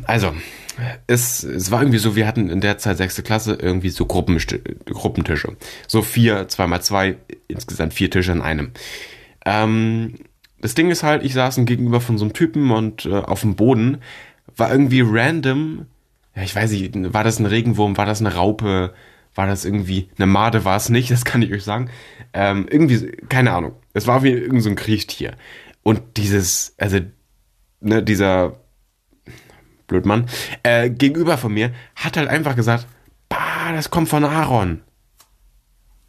Also, es, es war irgendwie so, wir hatten in der Zeit sechste Klasse irgendwie so Gruppentische. So vier, zweimal zwei, insgesamt vier Tische in einem. Ähm, das Ding ist halt, ich saß gegenüber von so einem Typen und äh, auf dem Boden war irgendwie random, ja, ich weiß nicht, war das ein Regenwurm, war das eine Raupe, war das irgendwie, eine Made war es nicht, das kann ich euch sagen. Ähm, irgendwie, keine Ahnung. Es war wie irgendein so Kriechtier. Und dieses, also, ne, dieser Blödmann, äh, gegenüber von mir, hat halt einfach gesagt, bah, das kommt von Aaron.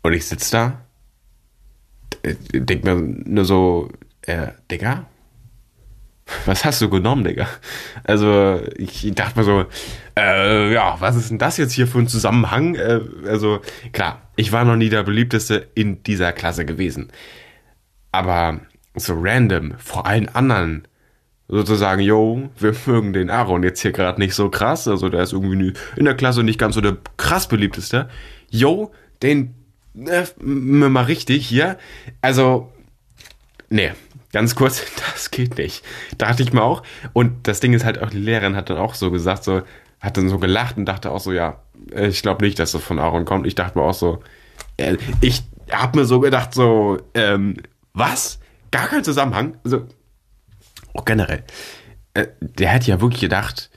Und ich sitz da, denk mir nur so, äh, Digga, was hast du genommen, Digga? Also, ich dachte mir so, äh, ja, was ist denn das jetzt hier für ein Zusammenhang? Äh, also, klar, ich war noch nie der beliebteste in dieser Klasse gewesen. Aber so random, vor allen anderen, sozusagen, yo, wir mögen den Aaron jetzt hier gerade nicht so krass, also der ist irgendwie in der Klasse nicht ganz so der krass beliebteste. Yo, den äh, mal richtig hier. Also, nee, ganz kurz, das geht nicht. Dachte ich mir auch. Und das Ding ist halt auch, die Lehrerin hat dann auch so gesagt, so, hat dann so gelacht und dachte auch so, ja, äh, ich glaube nicht, dass das von Aaron kommt. Ich dachte mir auch so, äh, ich habe mir so gedacht, so, ähm, was? Gar kein Zusammenhang? Also, auch generell. Äh, der hätte ja wirklich gedacht,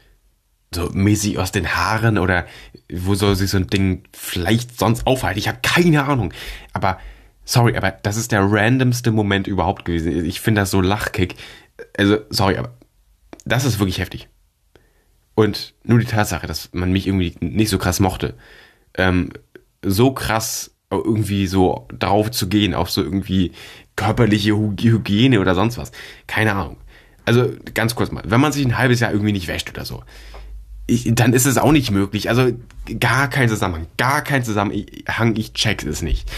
so mäßig aus den Haaren oder wo soll sich so ein Ding vielleicht sonst aufhalten? Ich habe keine Ahnung. Aber, sorry, aber das ist der randomste Moment überhaupt gewesen. Ich finde das so lachkick. Also, sorry, aber das ist wirklich heftig. Und nur die Tatsache, dass man mich irgendwie nicht so krass mochte, ähm, so krass irgendwie so drauf zu gehen, auf so irgendwie körperliche Hygiene oder sonst was. Keine Ahnung. Also ganz kurz mal, wenn man sich ein halbes Jahr irgendwie nicht wäscht oder so, ich, dann ist es auch nicht möglich. Also gar kein Zusammenhang, gar kein Zusammenhang. Ich check es nicht.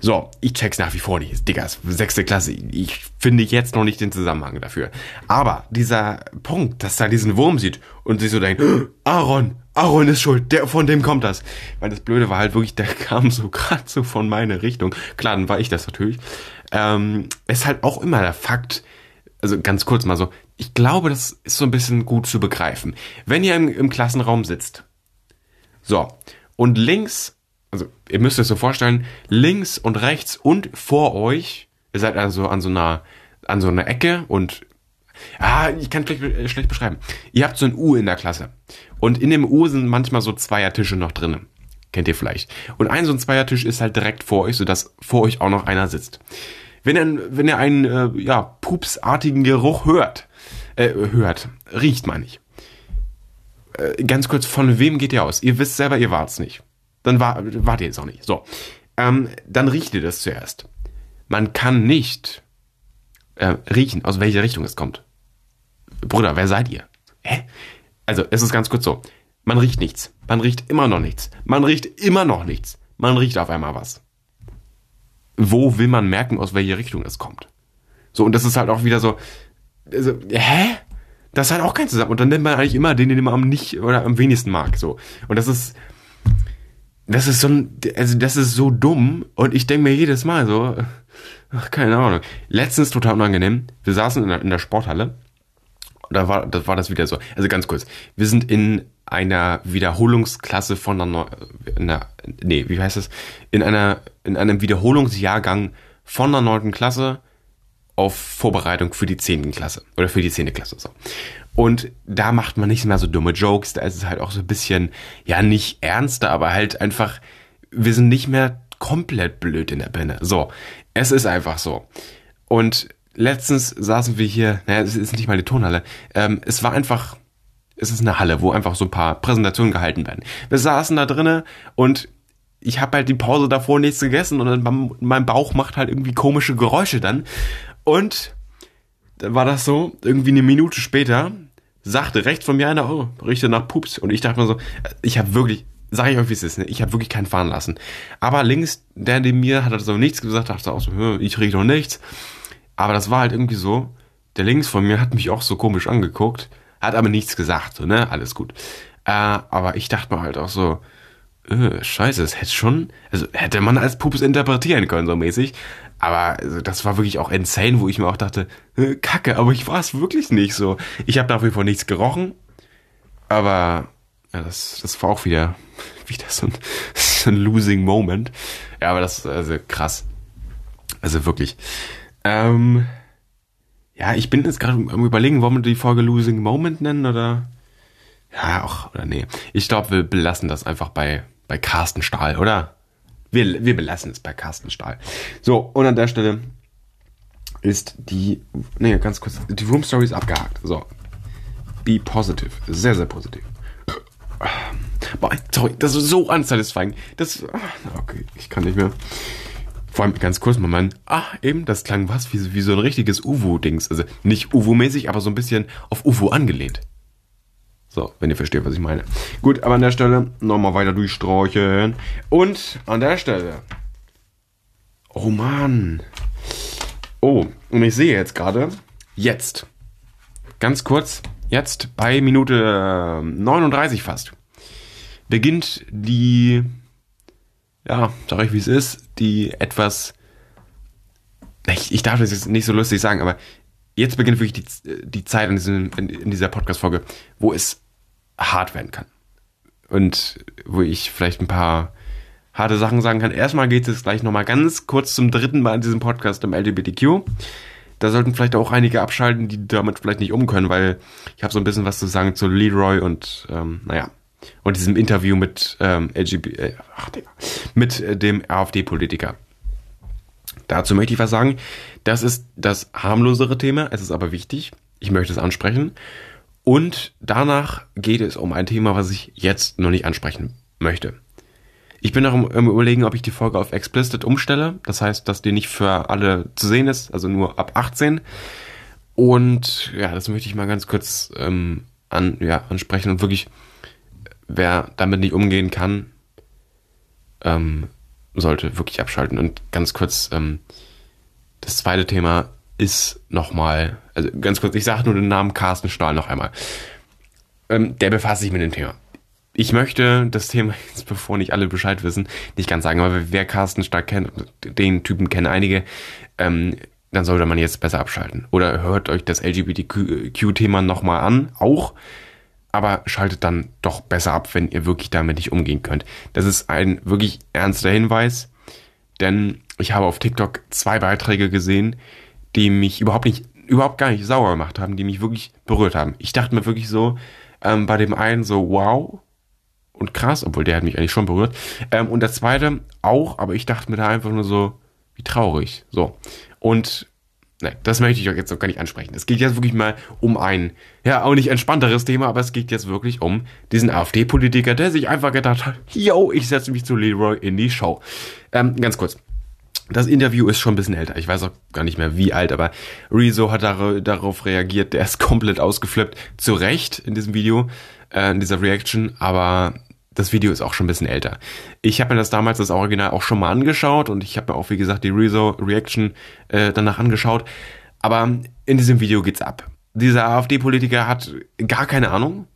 So, ich check's nach wie vor nicht. Diggas, sechste Klasse. Ich finde jetzt noch nicht den Zusammenhang dafür. Aber dieser Punkt, dass da diesen Wurm sieht und sich so denkt, Aaron, Aaron ist schuld, der, von dem kommt das. Weil das Blöde war halt wirklich, der kam so gerade so von meiner Richtung. Klar, dann war ich das natürlich. Ähm, ist halt auch immer der Fakt, also ganz kurz mal so, ich glaube, das ist so ein bisschen gut zu begreifen. Wenn ihr im, im Klassenraum sitzt, so, und links, also ihr müsst es so vorstellen, links und rechts und vor euch, ihr seid also an so einer, an so einer Ecke und Ah, ich kann es schlecht, äh, schlecht beschreiben. Ihr habt so ein U in der Klasse. Und in dem U sind manchmal so Zweiertische noch drinnen. Kennt ihr vielleicht. Und ein so ein Zweiertisch ist halt direkt vor euch, sodass vor euch auch noch einer sitzt. Wenn ihr, wenn ihr einen äh, ja, pupsartigen Geruch hört, äh, hört, riecht meine ich. Äh, ganz kurz, von wem geht ihr aus? Ihr wisst selber, ihr wart's nicht. Dann war, wart ihr jetzt auch nicht. So. Ähm, dann riecht ihr das zuerst. Man kann nicht äh, riechen, aus welcher Richtung es kommt. Bruder, wer seid ihr? Hä? Also, es ist ganz kurz so. Man riecht nichts. Man riecht immer noch nichts. Man riecht immer noch nichts. Man riecht auf einmal was wo will man merken, aus welcher Richtung es kommt? So, und das ist halt auch wieder so, also, hä? Das halt auch kein Zusammenhang. Und dann nimmt man eigentlich immer den, den man am nicht oder am wenigsten mag, so. Und das ist, das ist so ein, also das ist so dumm. Und ich denke mir jedes Mal so, ach, keine Ahnung. Letztens total unangenehm. Wir saßen in der, in der Sporthalle. Da war, das war das wieder so. Also ganz kurz. Wir sind in einer Wiederholungsklasse von einer, einer nee, wie heißt das? In einer, in einem Wiederholungsjahrgang von der neunten Klasse auf Vorbereitung für die zehnten Klasse oder für die zehnte Klasse so. Und da macht man nicht mehr so dumme Jokes, da ist es halt auch so ein bisschen, ja, nicht ernster, aber halt einfach, wir sind nicht mehr komplett blöd in der Birne. So, es ist einfach so. Und letztens saßen wir hier, naja, es ist nicht mal die Tonhalle, ähm, es war einfach es ist eine Halle, wo einfach so ein paar Präsentationen gehalten werden. Wir saßen da drinnen und ich habe halt die Pause davor nichts gegessen und dann mein Bauch macht halt irgendwie komische Geräusche dann. Und dann war das so, irgendwie eine Minute später sagte rechts von mir einer, oh, riechte nach Pups. Und ich dachte mir so, ich habe wirklich, sage ich euch, wie es ist, ne? ich habe wirklich keinen fahren lassen. Aber links, der neben mir hat so nichts gesagt, dachte auch so, ich rieche doch nichts. Aber das war halt irgendwie so, der links von mir hat mich auch so komisch angeguckt Hat aber nichts gesagt, so, ne? Alles gut. Äh, aber ich dachte mir halt auch so, äh, scheiße, es hätte schon, also hätte man als Pups interpretieren können, so mäßig. Aber also, das war wirklich auch insane, wo ich mir auch dachte, kacke, aber ich war es wirklich nicht so. Ich habe nach wie vor nichts gerochen, aber ja, das, das war auch wieder, wieder so ein, so ein losing Moment. Ja, aber das ist also krass. Also wirklich. Ähm, ja, ich bin jetzt gerade am überlegen, wollen wir die Folge Losing Moment nennen oder? Ja, auch, oder nee. Ich glaube, wir belassen das einfach bei, bei Carsten Stahl, oder? Wir, wir belassen es bei Carsten Stahl. So, und an der Stelle ist die, nee, ganz kurz, die Room Story ist abgehakt. So. Be positive. Sehr, sehr positiv. Boah, sorry, das ist so unsatisfying. Das, okay, ich kann nicht mehr. Vor allem ganz kurz, Moment. Ah, eben, das klang was wie, wie so ein richtiges UVO-Dings. Also nicht UVO-mäßig, aber so ein bisschen auf UVO angelehnt. So, wenn ihr versteht, was ich meine. Gut, aber an der Stelle nochmal weiter durchsträucheln. Und an der Stelle. Oh Mann. Oh, und ich sehe jetzt gerade, jetzt, ganz kurz, jetzt bei Minute 39 fast, beginnt die, ja, sag ich wie es ist, die etwas, ich, ich darf das jetzt nicht so lustig sagen, aber jetzt beginnt wirklich die, die Zeit in, diesem, in dieser Podcast-Folge, wo es hart werden kann. Und wo ich vielleicht ein paar harte Sachen sagen kann. Erstmal geht es gleich nochmal ganz kurz zum dritten Mal in diesem Podcast um LGBTQ. Da sollten vielleicht auch einige abschalten, die damit vielleicht nicht um können, weil ich habe so ein bisschen was zu sagen zu Leroy und ähm, naja, und diesem Interview mit ähm, LGBT, äh, ach, mit äh, dem AfD-Politiker. Dazu möchte ich was sagen. Das ist das harmlosere Thema, es ist aber wichtig. Ich möchte es ansprechen. Und danach geht es um ein Thema, was ich jetzt noch nicht ansprechen möchte. Ich bin noch im, Überlegen, ob ich die Folge auf explicit umstelle. Das heißt, dass die nicht für alle zu sehen ist, also nur ab 18. Und ja, das möchte ich mal ganz kurz ähm, an, ja, ansprechen und wirklich, wer damit nicht umgehen kann, ähm, sollte wirklich abschalten. Und ganz kurz, ähm, das zweite Thema ist nochmal, also ganz kurz, ich sage nur den Namen Carsten Stahl noch einmal. Ähm, der befasst sich mit dem Thema. Ich möchte das Thema jetzt, bevor nicht alle Bescheid wissen, nicht ganz sagen, aber wer Carsten Stahl kennt, den Typen kennen einige, ähm, dann sollte man jetzt besser abschalten. Oder hört euch das LGBTQ-Thema nochmal an, auch, aber schaltet dann doch besser ab, wenn ihr wirklich damit nicht umgehen könnt. Das ist ein wirklich ernster Hinweis, denn ich habe auf TikTok zwei Beiträge gesehen, die mich überhaupt nicht, überhaupt gar nicht sauer gemacht haben, die mich wirklich berührt haben. Ich dachte mir wirklich so, ähm, bei dem einen so, wow und krass, obwohl der hat mich eigentlich schon berührt. Ähm, und der zweite auch, aber ich dachte mir da einfach nur so, wie traurig. So. Und ne, das möchte ich euch jetzt noch gar nicht ansprechen. Es geht jetzt wirklich mal um ein, ja, auch nicht entspannteres Thema, aber es geht jetzt wirklich um diesen AfD-Politiker, der sich einfach gedacht hat, yo, ich setze mich zu Leroy in die Show. Ähm, ganz kurz. Das Interview ist schon ein bisschen älter. Ich weiß auch gar nicht mehr wie alt, aber Rezo hat dar darauf reagiert. Der ist komplett ausgeflippt. Zu Recht in diesem Video, äh, in dieser Reaction. Aber das Video ist auch schon ein bisschen älter. Ich habe mir das damals, das Original, auch schon mal angeschaut. Und ich habe mir auch, wie gesagt, die Rezo Reaction äh, danach angeschaut. Aber in diesem Video geht's ab. Dieser AfD-Politiker hat gar keine Ahnung.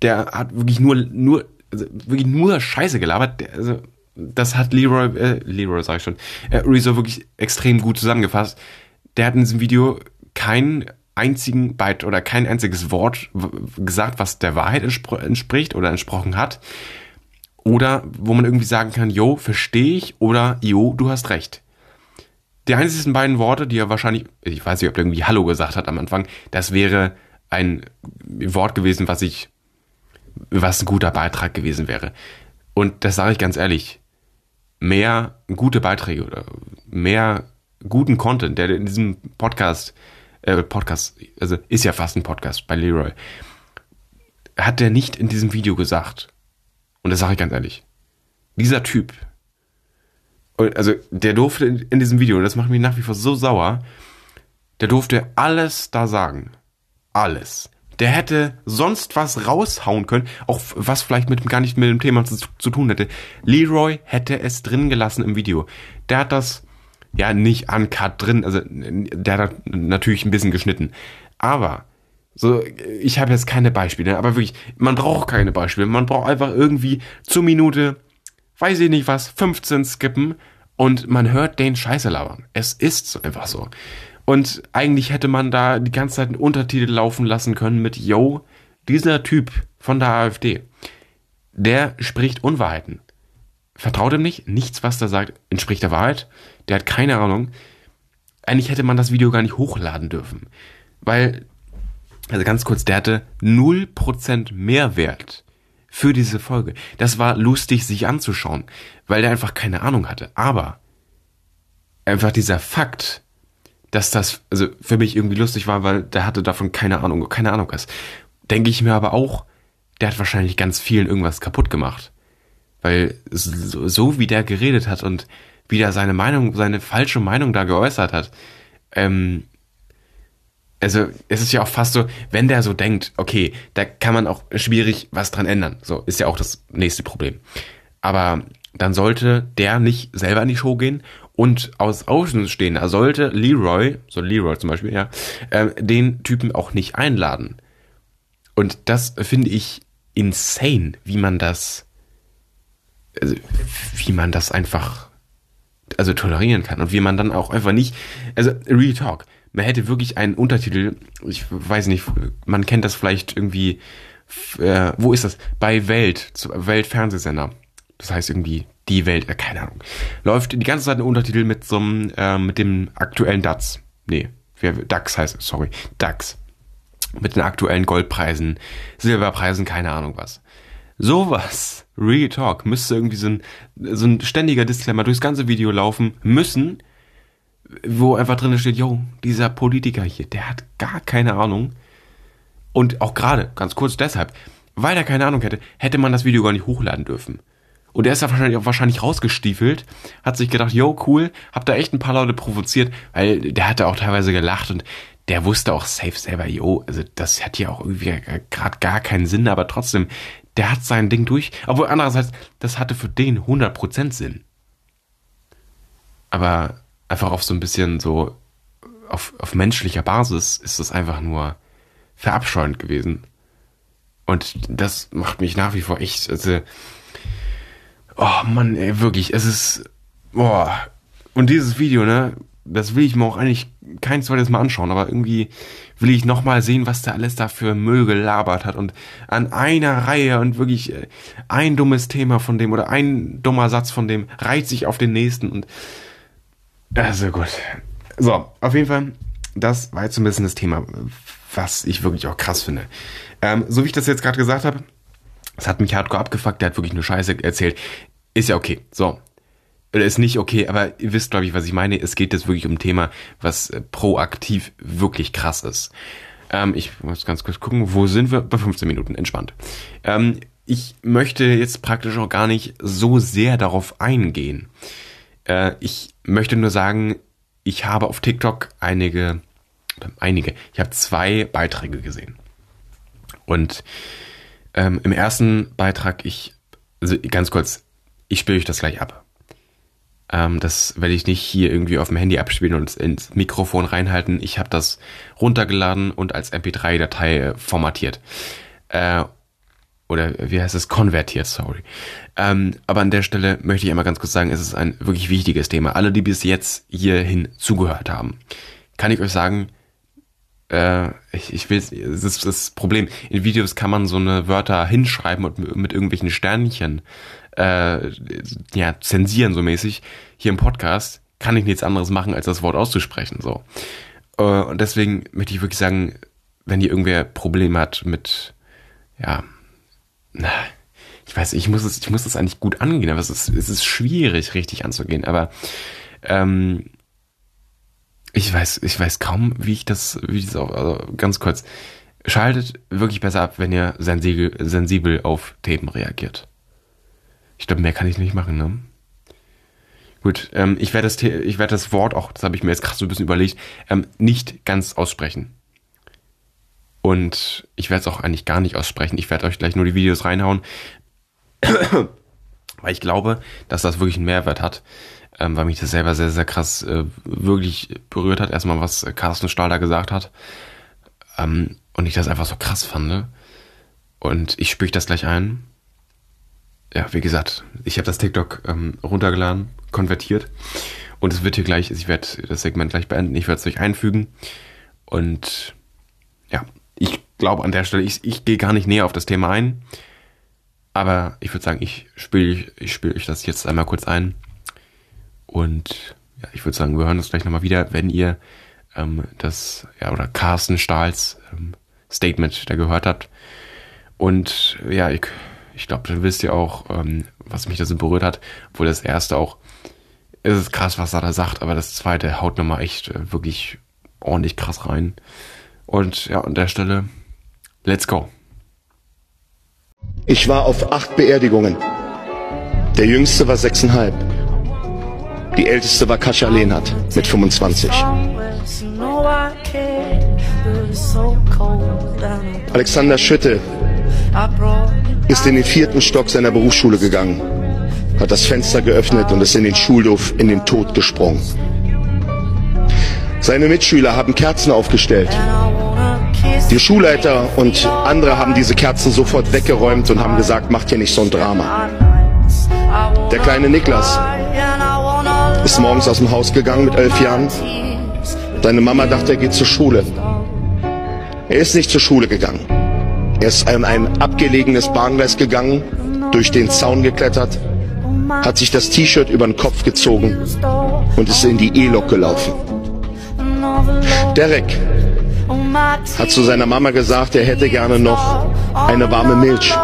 Der hat wirklich nur, nur, also wirklich nur Scheiße gelabert. Der, also, das hat Leroy, äh, Leroy sag ich schon, äh, Rezo wirklich extrem gut zusammengefasst. Der hat in diesem Video keinen einzigen Byte oder kein einziges Wort gesagt, was der Wahrheit entspricht oder entsprochen hat. Oder wo man irgendwie sagen kann, yo, verstehe ich oder yo, du hast recht. Die einzigen beiden Worte, die er wahrscheinlich, ich weiß nicht, ob er irgendwie Hallo gesagt hat am Anfang, das wäre ein Wort gewesen, was ich, was ein guter Beitrag gewesen wäre. Und das sage ich ganz ehrlich, mehr gute Beiträge oder mehr guten Content, der in diesem Podcast, äh, Podcast, also ist ja fast ein Podcast bei Leroy, hat der nicht in diesem Video gesagt. Und das sage ich ganz ehrlich. Dieser Typ, also der durfte in, in diesem Video, und das macht mich nach wie vor so sauer, der durfte alles da sagen. Alles. Der hätte sonst was raushauen können, auch was vielleicht mit gar nicht mit dem Thema zu, zu tun hätte. Leroy hätte es drin gelassen im Video. Der hat das ja nicht uncut drin, also der hat natürlich ein bisschen geschnitten. Aber So, ich habe jetzt keine Beispiele, aber wirklich, man braucht keine Beispiele. Man braucht einfach irgendwie zur Minute, weiß ich nicht was, 15 skippen und man hört den Scheiße labern. Es ist einfach so. Und eigentlich hätte man da die ganze Zeit einen Untertitel laufen lassen können mit Yo, dieser Typ von der AfD, der spricht Unwahrheiten. Vertraut ihm nicht, nichts, was der sagt, entspricht der Wahrheit. Der hat keine Ahnung. Eigentlich hätte man das Video gar nicht hochladen dürfen. Weil, also ganz kurz, der hatte 0% Mehrwert für diese Folge. Das war lustig, sich anzuschauen, weil der einfach keine Ahnung hatte. Aber einfach dieser Fakt, dass das, also für mich irgendwie lustig war, weil der hatte davon keine Ahnung, keine Ahnung was. Denke ich mir aber auch, der hat wahrscheinlich ganz vielen irgendwas kaputt gemacht. Weil so, so wie der geredet hat und wie der seine Meinung, seine falsche Meinung da geäußert hat, ähm, also es ist ja auch fast so, wenn der so denkt, okay, da kann man auch schwierig was dran ändern. So, ist ja auch das nächste Problem. Aber dann sollte der nicht selber in die Show gehen und aus Außen stehen. Er sollte Leroy, so Leroy zum Beispiel, ja, äh, den Typen auch nicht einladen. Und das finde ich insane, wie man das, also, wie man das einfach, also tolerieren kann und wie man dann auch einfach nicht, also Real Talk, man hätte wirklich einen Untertitel, ich weiß nicht, man kennt das vielleicht irgendwie, äh, wo ist das? Bei Welt, Weltfernsehsender. Das heißt irgendwie die Welt, äh, keine Ahnung. Läuft die ganze Zeit ein Untertitel mit so einem, äh, mit dem aktuellen DAX. Nee, DAX heißt, sorry, DAX mit den aktuellen Goldpreisen, Silberpreisen, keine Ahnung was. Sowas, Real Talk, müsste irgendwie so ein, so ein ständiger Disclaimer durchs ganze Video laufen müssen, wo einfach drin steht, yo, dieser Politiker hier, der hat gar keine Ahnung. Und auch gerade, ganz kurz deshalb, weil er keine Ahnung hätte, hätte man das Video gar nicht hochladen dürfen. Und er ist da wahrscheinlich, wahrscheinlich rausgestiefelt, hat sich gedacht, yo, cool, hab da echt ein paar Leute provoziert, weil der hatte auch teilweise gelacht und der wusste auch safe selber, jo, also das hat ja auch irgendwie gerade gar keinen Sinn, aber trotzdem, der hat sein Ding durch. Obwohl andererseits, das hatte für den 100% Sinn. Aber einfach auf so ein bisschen so, auf, auf menschlicher Basis ist das einfach nur verabscheuend gewesen. Und das macht mich nach wie vor echt, also, oh Mann, ey, wirklich, es ist, boah. Und dieses Video, ne, das will ich mir auch eigentlich kein zweites Mal anschauen, aber irgendwie will ich nochmal sehen, was der alles da für Müll gelabert hat und an einer Reihe und wirklich äh, ein dummes Thema von dem oder ein dummer Satz von dem reiht sich auf den nächsten und also gut. So, auf jeden Fall, das war jetzt ein bisschen das Thema, was ich wirklich auch krass finde. Ähm, so wie ich das jetzt gerade gesagt habe, es hat mich hardcore abgefuckt, der hat wirklich nur Scheiße erzählt. Ist ja okay. So, oder ist nicht okay, aber ihr wisst, glaube ich, was ich meine. Es geht jetzt wirklich um ein Thema, was äh, proaktiv wirklich krass ist. Ähm, ich muss ganz kurz gucken, wo sind wir? Bei 15 Minuten, entspannt. Ähm, ich möchte jetzt praktisch auch gar nicht so sehr darauf eingehen. Äh, ich möchte nur sagen, ich habe auf TikTok einige, einige, ich habe zwei Beiträge gesehen. Und ähm, im ersten Beitrag, ich, also ganz kurz, ich spiele euch das gleich ab. Ähm, das werde ich nicht hier irgendwie auf dem Handy abspielen und ins Mikrofon reinhalten. Ich habe das runtergeladen und als MP3-Datei äh, formatiert. Äh, oder wie heißt es? Konvertiert, sorry. Ähm, aber an der Stelle möchte ich einmal ganz kurz sagen, es ist ein wirklich wichtiges Thema. Alle, die bis jetzt hierhin zugehört haben, kann ich euch sagen, äh, ich, ich will, es ist das Problem. In Videos kann man so eine Wörter hinschreiben und mit irgendwelchen Sternchen äh, ja, zensieren so mäßig. Hier im Podcast kann ich nichts anderes machen, als das Wort auszusprechen. So. Äh, und deswegen möchte ich wirklich sagen, wenn ihr irgendwer Probleme hat mit, ja, ich weiß, ich muss es, ich muss das eigentlich gut angehen, aber es ist, es ist schwierig, richtig anzugehen. Aber ähm, ich weiß, ich weiß kaum, wie ich das, wie ich das auch, also ganz kurz. Schaltet wirklich besser ab, wenn ihr sensibel, sensibel auf Themen reagiert. Ich glaube, mehr kann ich nicht machen, ne? Gut, ähm, ich werde das, ich werde das Wort auch, das habe ich mir jetzt gerade so ein bisschen überlegt, ähm, nicht ganz aussprechen. Und ich werde es auch eigentlich gar nicht aussprechen. Ich werde euch gleich nur die Videos reinhauen, weil ich glaube, dass das wirklich einen Mehrwert hat, ähm, weil mich das selber sehr, sehr krass äh, wirklich berührt hat. Erstmal, was Carsten Stahl da gesagt hat. Ähm, und ich das einfach so krass fand. Ne? Und ich spüre das gleich ein. Ja, wie gesagt, ich habe das TikTok ähm, runtergeladen, konvertiert. Und es wird hier gleich, ich werde das Segment gleich beenden, ich werde es euch einfügen. Und ja, ich glaube an der Stelle, ich, ich gehe gar nicht näher auf das Thema ein. Aber ich würde sagen, ich spiele ich spiel euch das jetzt einmal kurz ein. Und ja, ich würde sagen, wir hören uns gleich nochmal wieder, wenn ihr ähm, das, ja, oder Carsten Stahls ähm, Statement da gehört habt. Und ja, ich, ich glaube, dann wisst ihr auch, ähm, was mich da so berührt hat, wo das erste auch, es ist krass, was er da sagt, aber das zweite haut nochmal echt äh, wirklich ordentlich krass rein. Und ja, an der Stelle, let's go. Ich war auf acht Beerdigungen. Der jüngste war sechseinhalb. Die älteste war Kascha Lehnhardt mit 25. Alexander Schütte ist in den vierten Stock seiner Berufsschule gegangen, hat das Fenster geöffnet und ist in den Schulhof in den Tod gesprungen. Seine Mitschüler haben Kerzen aufgestellt. Die Schulleiter und andere haben diese Kerzen sofort weggeräumt und haben gesagt, macht hier nicht so ein Drama. Der kleine Niklas ist morgens aus dem Haus gegangen mit elf Jahren. Seine Mama dachte, er geht zur Schule. Er ist nicht zur Schule gegangen. Er ist an ein abgelegenes Bahngleis gegangen, durch den Zaun geklettert, hat sich das T-Shirt über den Kopf gezogen und ist in die E-Lok gelaufen. Derek hat zu seiner Mama gesagt, er hätte gerne noch eine warme Milch.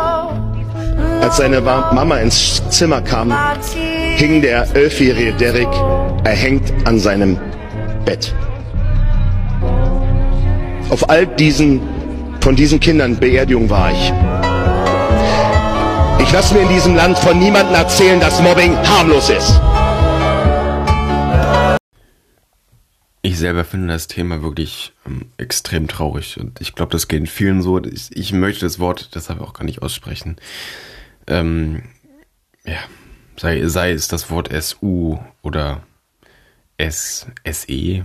Als seine Mama ins Zimmer kam, hing der elfjährige Derek erhängt an seinem Bett. Auf all diesen, von diesen Kindern Beerdigung war ich. Ich lasse mir in diesem Land von niemandem erzählen, dass Mobbing harmlos ist. Ich selber finde das Thema wirklich ähm, extrem traurig und ich glaube, das geht vielen so. Ich, ich, möchte das Wort deshalb auch gar nicht aussprechen. Ähm, ja, sei, sei es das Wort SU oder S, SE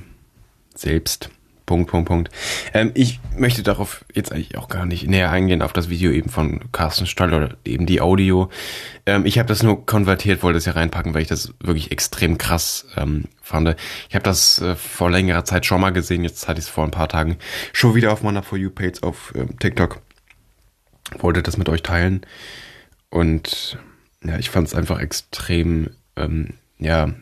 selbst. Punkt, Punkt, Punkt. Ähm, ich möchte darauf jetzt eigentlich auch gar nicht näher eingehen, auf das Video eben von Carsten Stoll oder eben die Audio. Ähm, ich habe das nur konvertiert, wollte es ja reinpacken, weil ich das wirklich extrem krass ähm, fand. Ich habe das äh, vor längerer Zeit schon mal gesehen, jetzt hatte ich es vor ein paar Tagen schon wieder auf meiner For You-Page auf ähm, TikTok. Wollte das mit euch teilen. Und ja, ich fand es einfach extrem, ähm, ja,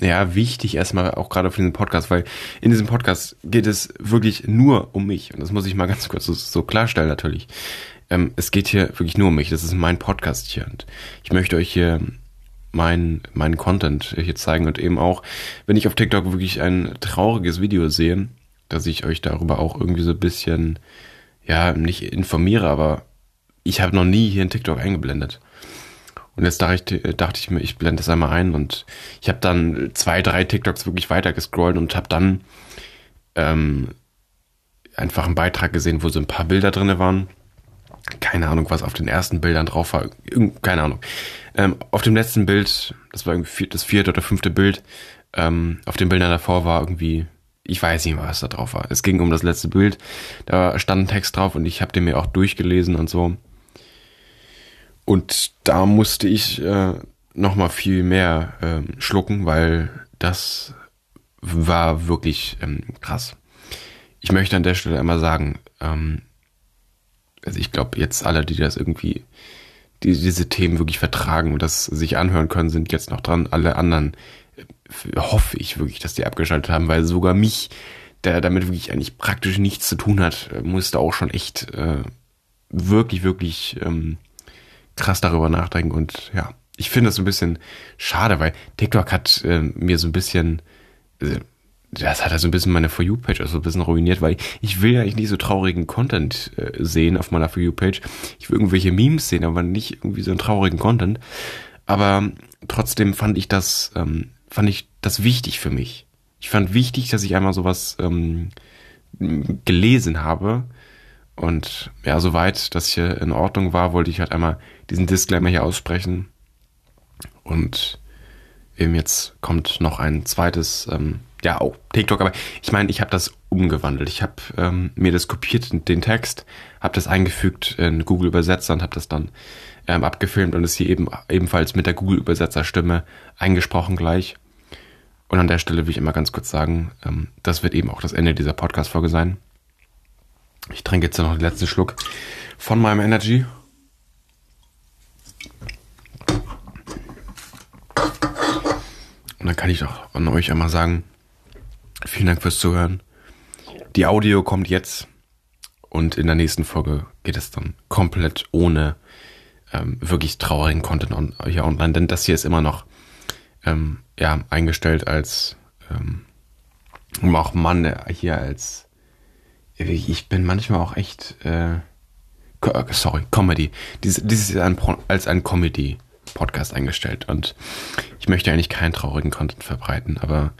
ja, wichtig erstmal auch gerade für diesen Podcast, weil in diesem Podcast geht es wirklich nur um mich. Und das muss ich mal ganz kurz so, so klarstellen natürlich. Ähm, es geht hier wirklich nur um mich. Das ist mein Podcast hier. Und ich möchte euch hier meinen mein Content hier zeigen und eben auch, wenn ich auf TikTok wirklich ein trauriges Video sehe, dass ich euch darüber auch irgendwie so ein bisschen, ja, nicht informiere, aber ich habe noch nie hier in TikTok eingeblendet. Und jetzt dachte ich, dachte ich mir, ich blende das einmal ein und ich habe dann zwei, drei TikToks wirklich weiter gescrollt und habe dann ähm, einfach einen Beitrag gesehen, wo so ein paar Bilder drin waren. Keine Ahnung, was auf den ersten Bildern drauf war. Keine Ahnung. Ähm, auf dem letzten Bild, das war irgendwie das vierte oder fünfte Bild, ähm, auf den Bildern davor war irgendwie, ich weiß nicht, was da drauf war. Es ging um das letzte Bild. Da stand ein Text drauf und ich habe den mir auch durchgelesen und so. Und da musste ich äh, noch mal viel mehr ähm, schlucken, weil das war wirklich ähm, krass. Ich möchte an der Stelle einmal sagen, ähm, also ich glaube jetzt alle, die das irgendwie, die diese Themen wirklich vertragen und das sich anhören können, sind jetzt noch dran. Alle anderen äh, hoffe ich wirklich, dass die abgeschaltet haben, weil sogar mich, der damit wirklich eigentlich praktisch nichts zu tun hat, musste auch schon echt äh, wirklich, wirklich ähm, krass darüber nachdenken und ja, ich finde das so ein bisschen schade, weil TikTok hat äh, mir so ein bisschen, äh, das hat also ein bisschen meine For You-Page also ein bisschen ruiniert, weil ich will ja eigentlich nicht so traurigen Content äh, sehen auf meiner For You-Page. Ich will irgendwelche Memes sehen, aber nicht irgendwie so einen traurigen Content. Aber trotzdem fand ich das, ähm, fand ich das wichtig für mich. Ich fand wichtig, dass ich einmal sowas ähm, gelesen habe, und ja, soweit das hier in Ordnung war, wollte ich halt einmal diesen Disclaimer hier aussprechen. Und eben jetzt kommt noch ein zweites, ähm, ja auch TikTok, aber ich meine, ich habe das umgewandelt. Ich habe ähm, mir das kopiert, den Text, habe das eingefügt in Google Übersetzer und habe das dann ähm, abgefilmt und es hier eben ebenfalls mit der Google Übersetzer Stimme eingesprochen gleich. Und an der Stelle will ich immer ganz kurz sagen, ähm, das wird eben auch das Ende dieser Podcast-Folge sein. Ich trinke jetzt noch den letzten Schluck von meinem Energy. Und dann kann ich doch an euch einmal sagen, vielen Dank fürs Zuhören. Die Audio kommt jetzt und in der nächsten Folge geht es dann komplett ohne ähm, wirklich traurigen Content on, hier online, denn das hier ist immer noch ähm, ja, eingestellt als ähm, auch Mann hier als ich bin manchmal auch echt äh, sorry, Comedy. Dieses, dieses ist ein, als ein Comedy Podcast eingestellt und ich möchte eigentlich keinen traurigen Content verbreiten, aber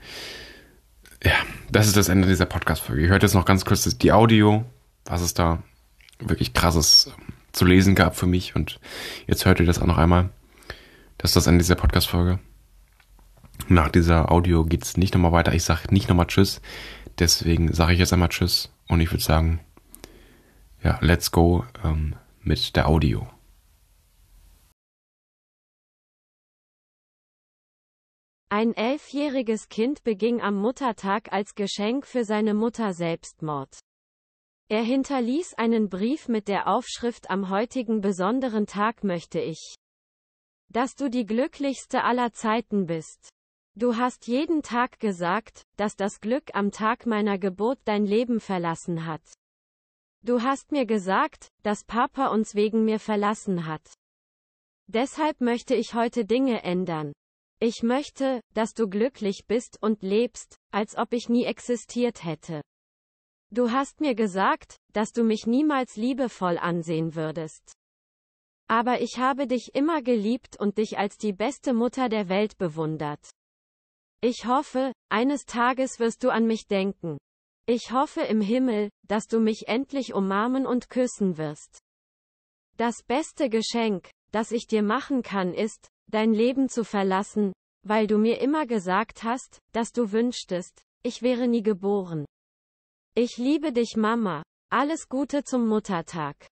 ja, das ist das Ende dieser Podcast-Folge. Ihr hört jetzt noch ganz kurz die Audio, was es da wirklich krasses ähm, zu lesen gab für mich und jetzt hört ihr das auch noch einmal. Das ist das Ende dieser Podcast-Folge. Nach dieser Audio geht's nicht nochmal weiter. Ich sage nicht nochmal Tschüss. Deswegen sage ich jetzt einmal Tschüss und ich würde sagen, ja, let's go ähm, mit der Audio. Ein elfjähriges Kind beging am Muttertag als Geschenk für seine Mutter Selbstmord. Er hinterließ einen Brief mit der Aufschrift Am heutigen besonderen Tag möchte ich, dass du die glücklichste aller Zeiten bist. Du hast jeden Tag gesagt, dass das Glück am Tag meiner Geburt dein Leben verlassen hat. Du hast mir gesagt, dass Papa uns wegen mir verlassen hat. Deshalb möchte ich heute Dinge ändern. Ich möchte, dass du glücklich bist und lebst, als ob ich nie existiert hätte. Du hast mir gesagt, dass du mich niemals liebevoll ansehen würdest. Aber ich habe dich immer geliebt und dich als die beste Mutter der Welt bewundert. Ich hoffe, eines Tages wirst du an mich denken. Ich hoffe im Himmel, dass du mich endlich umarmen und küssen wirst. Das beste Geschenk, das ich dir machen kann, ist, dein Leben zu verlassen, weil du mir immer gesagt hast, dass du wünschtest, ich wäre nie geboren. Ich liebe dich Mama. Alles Gute zum Muttertag.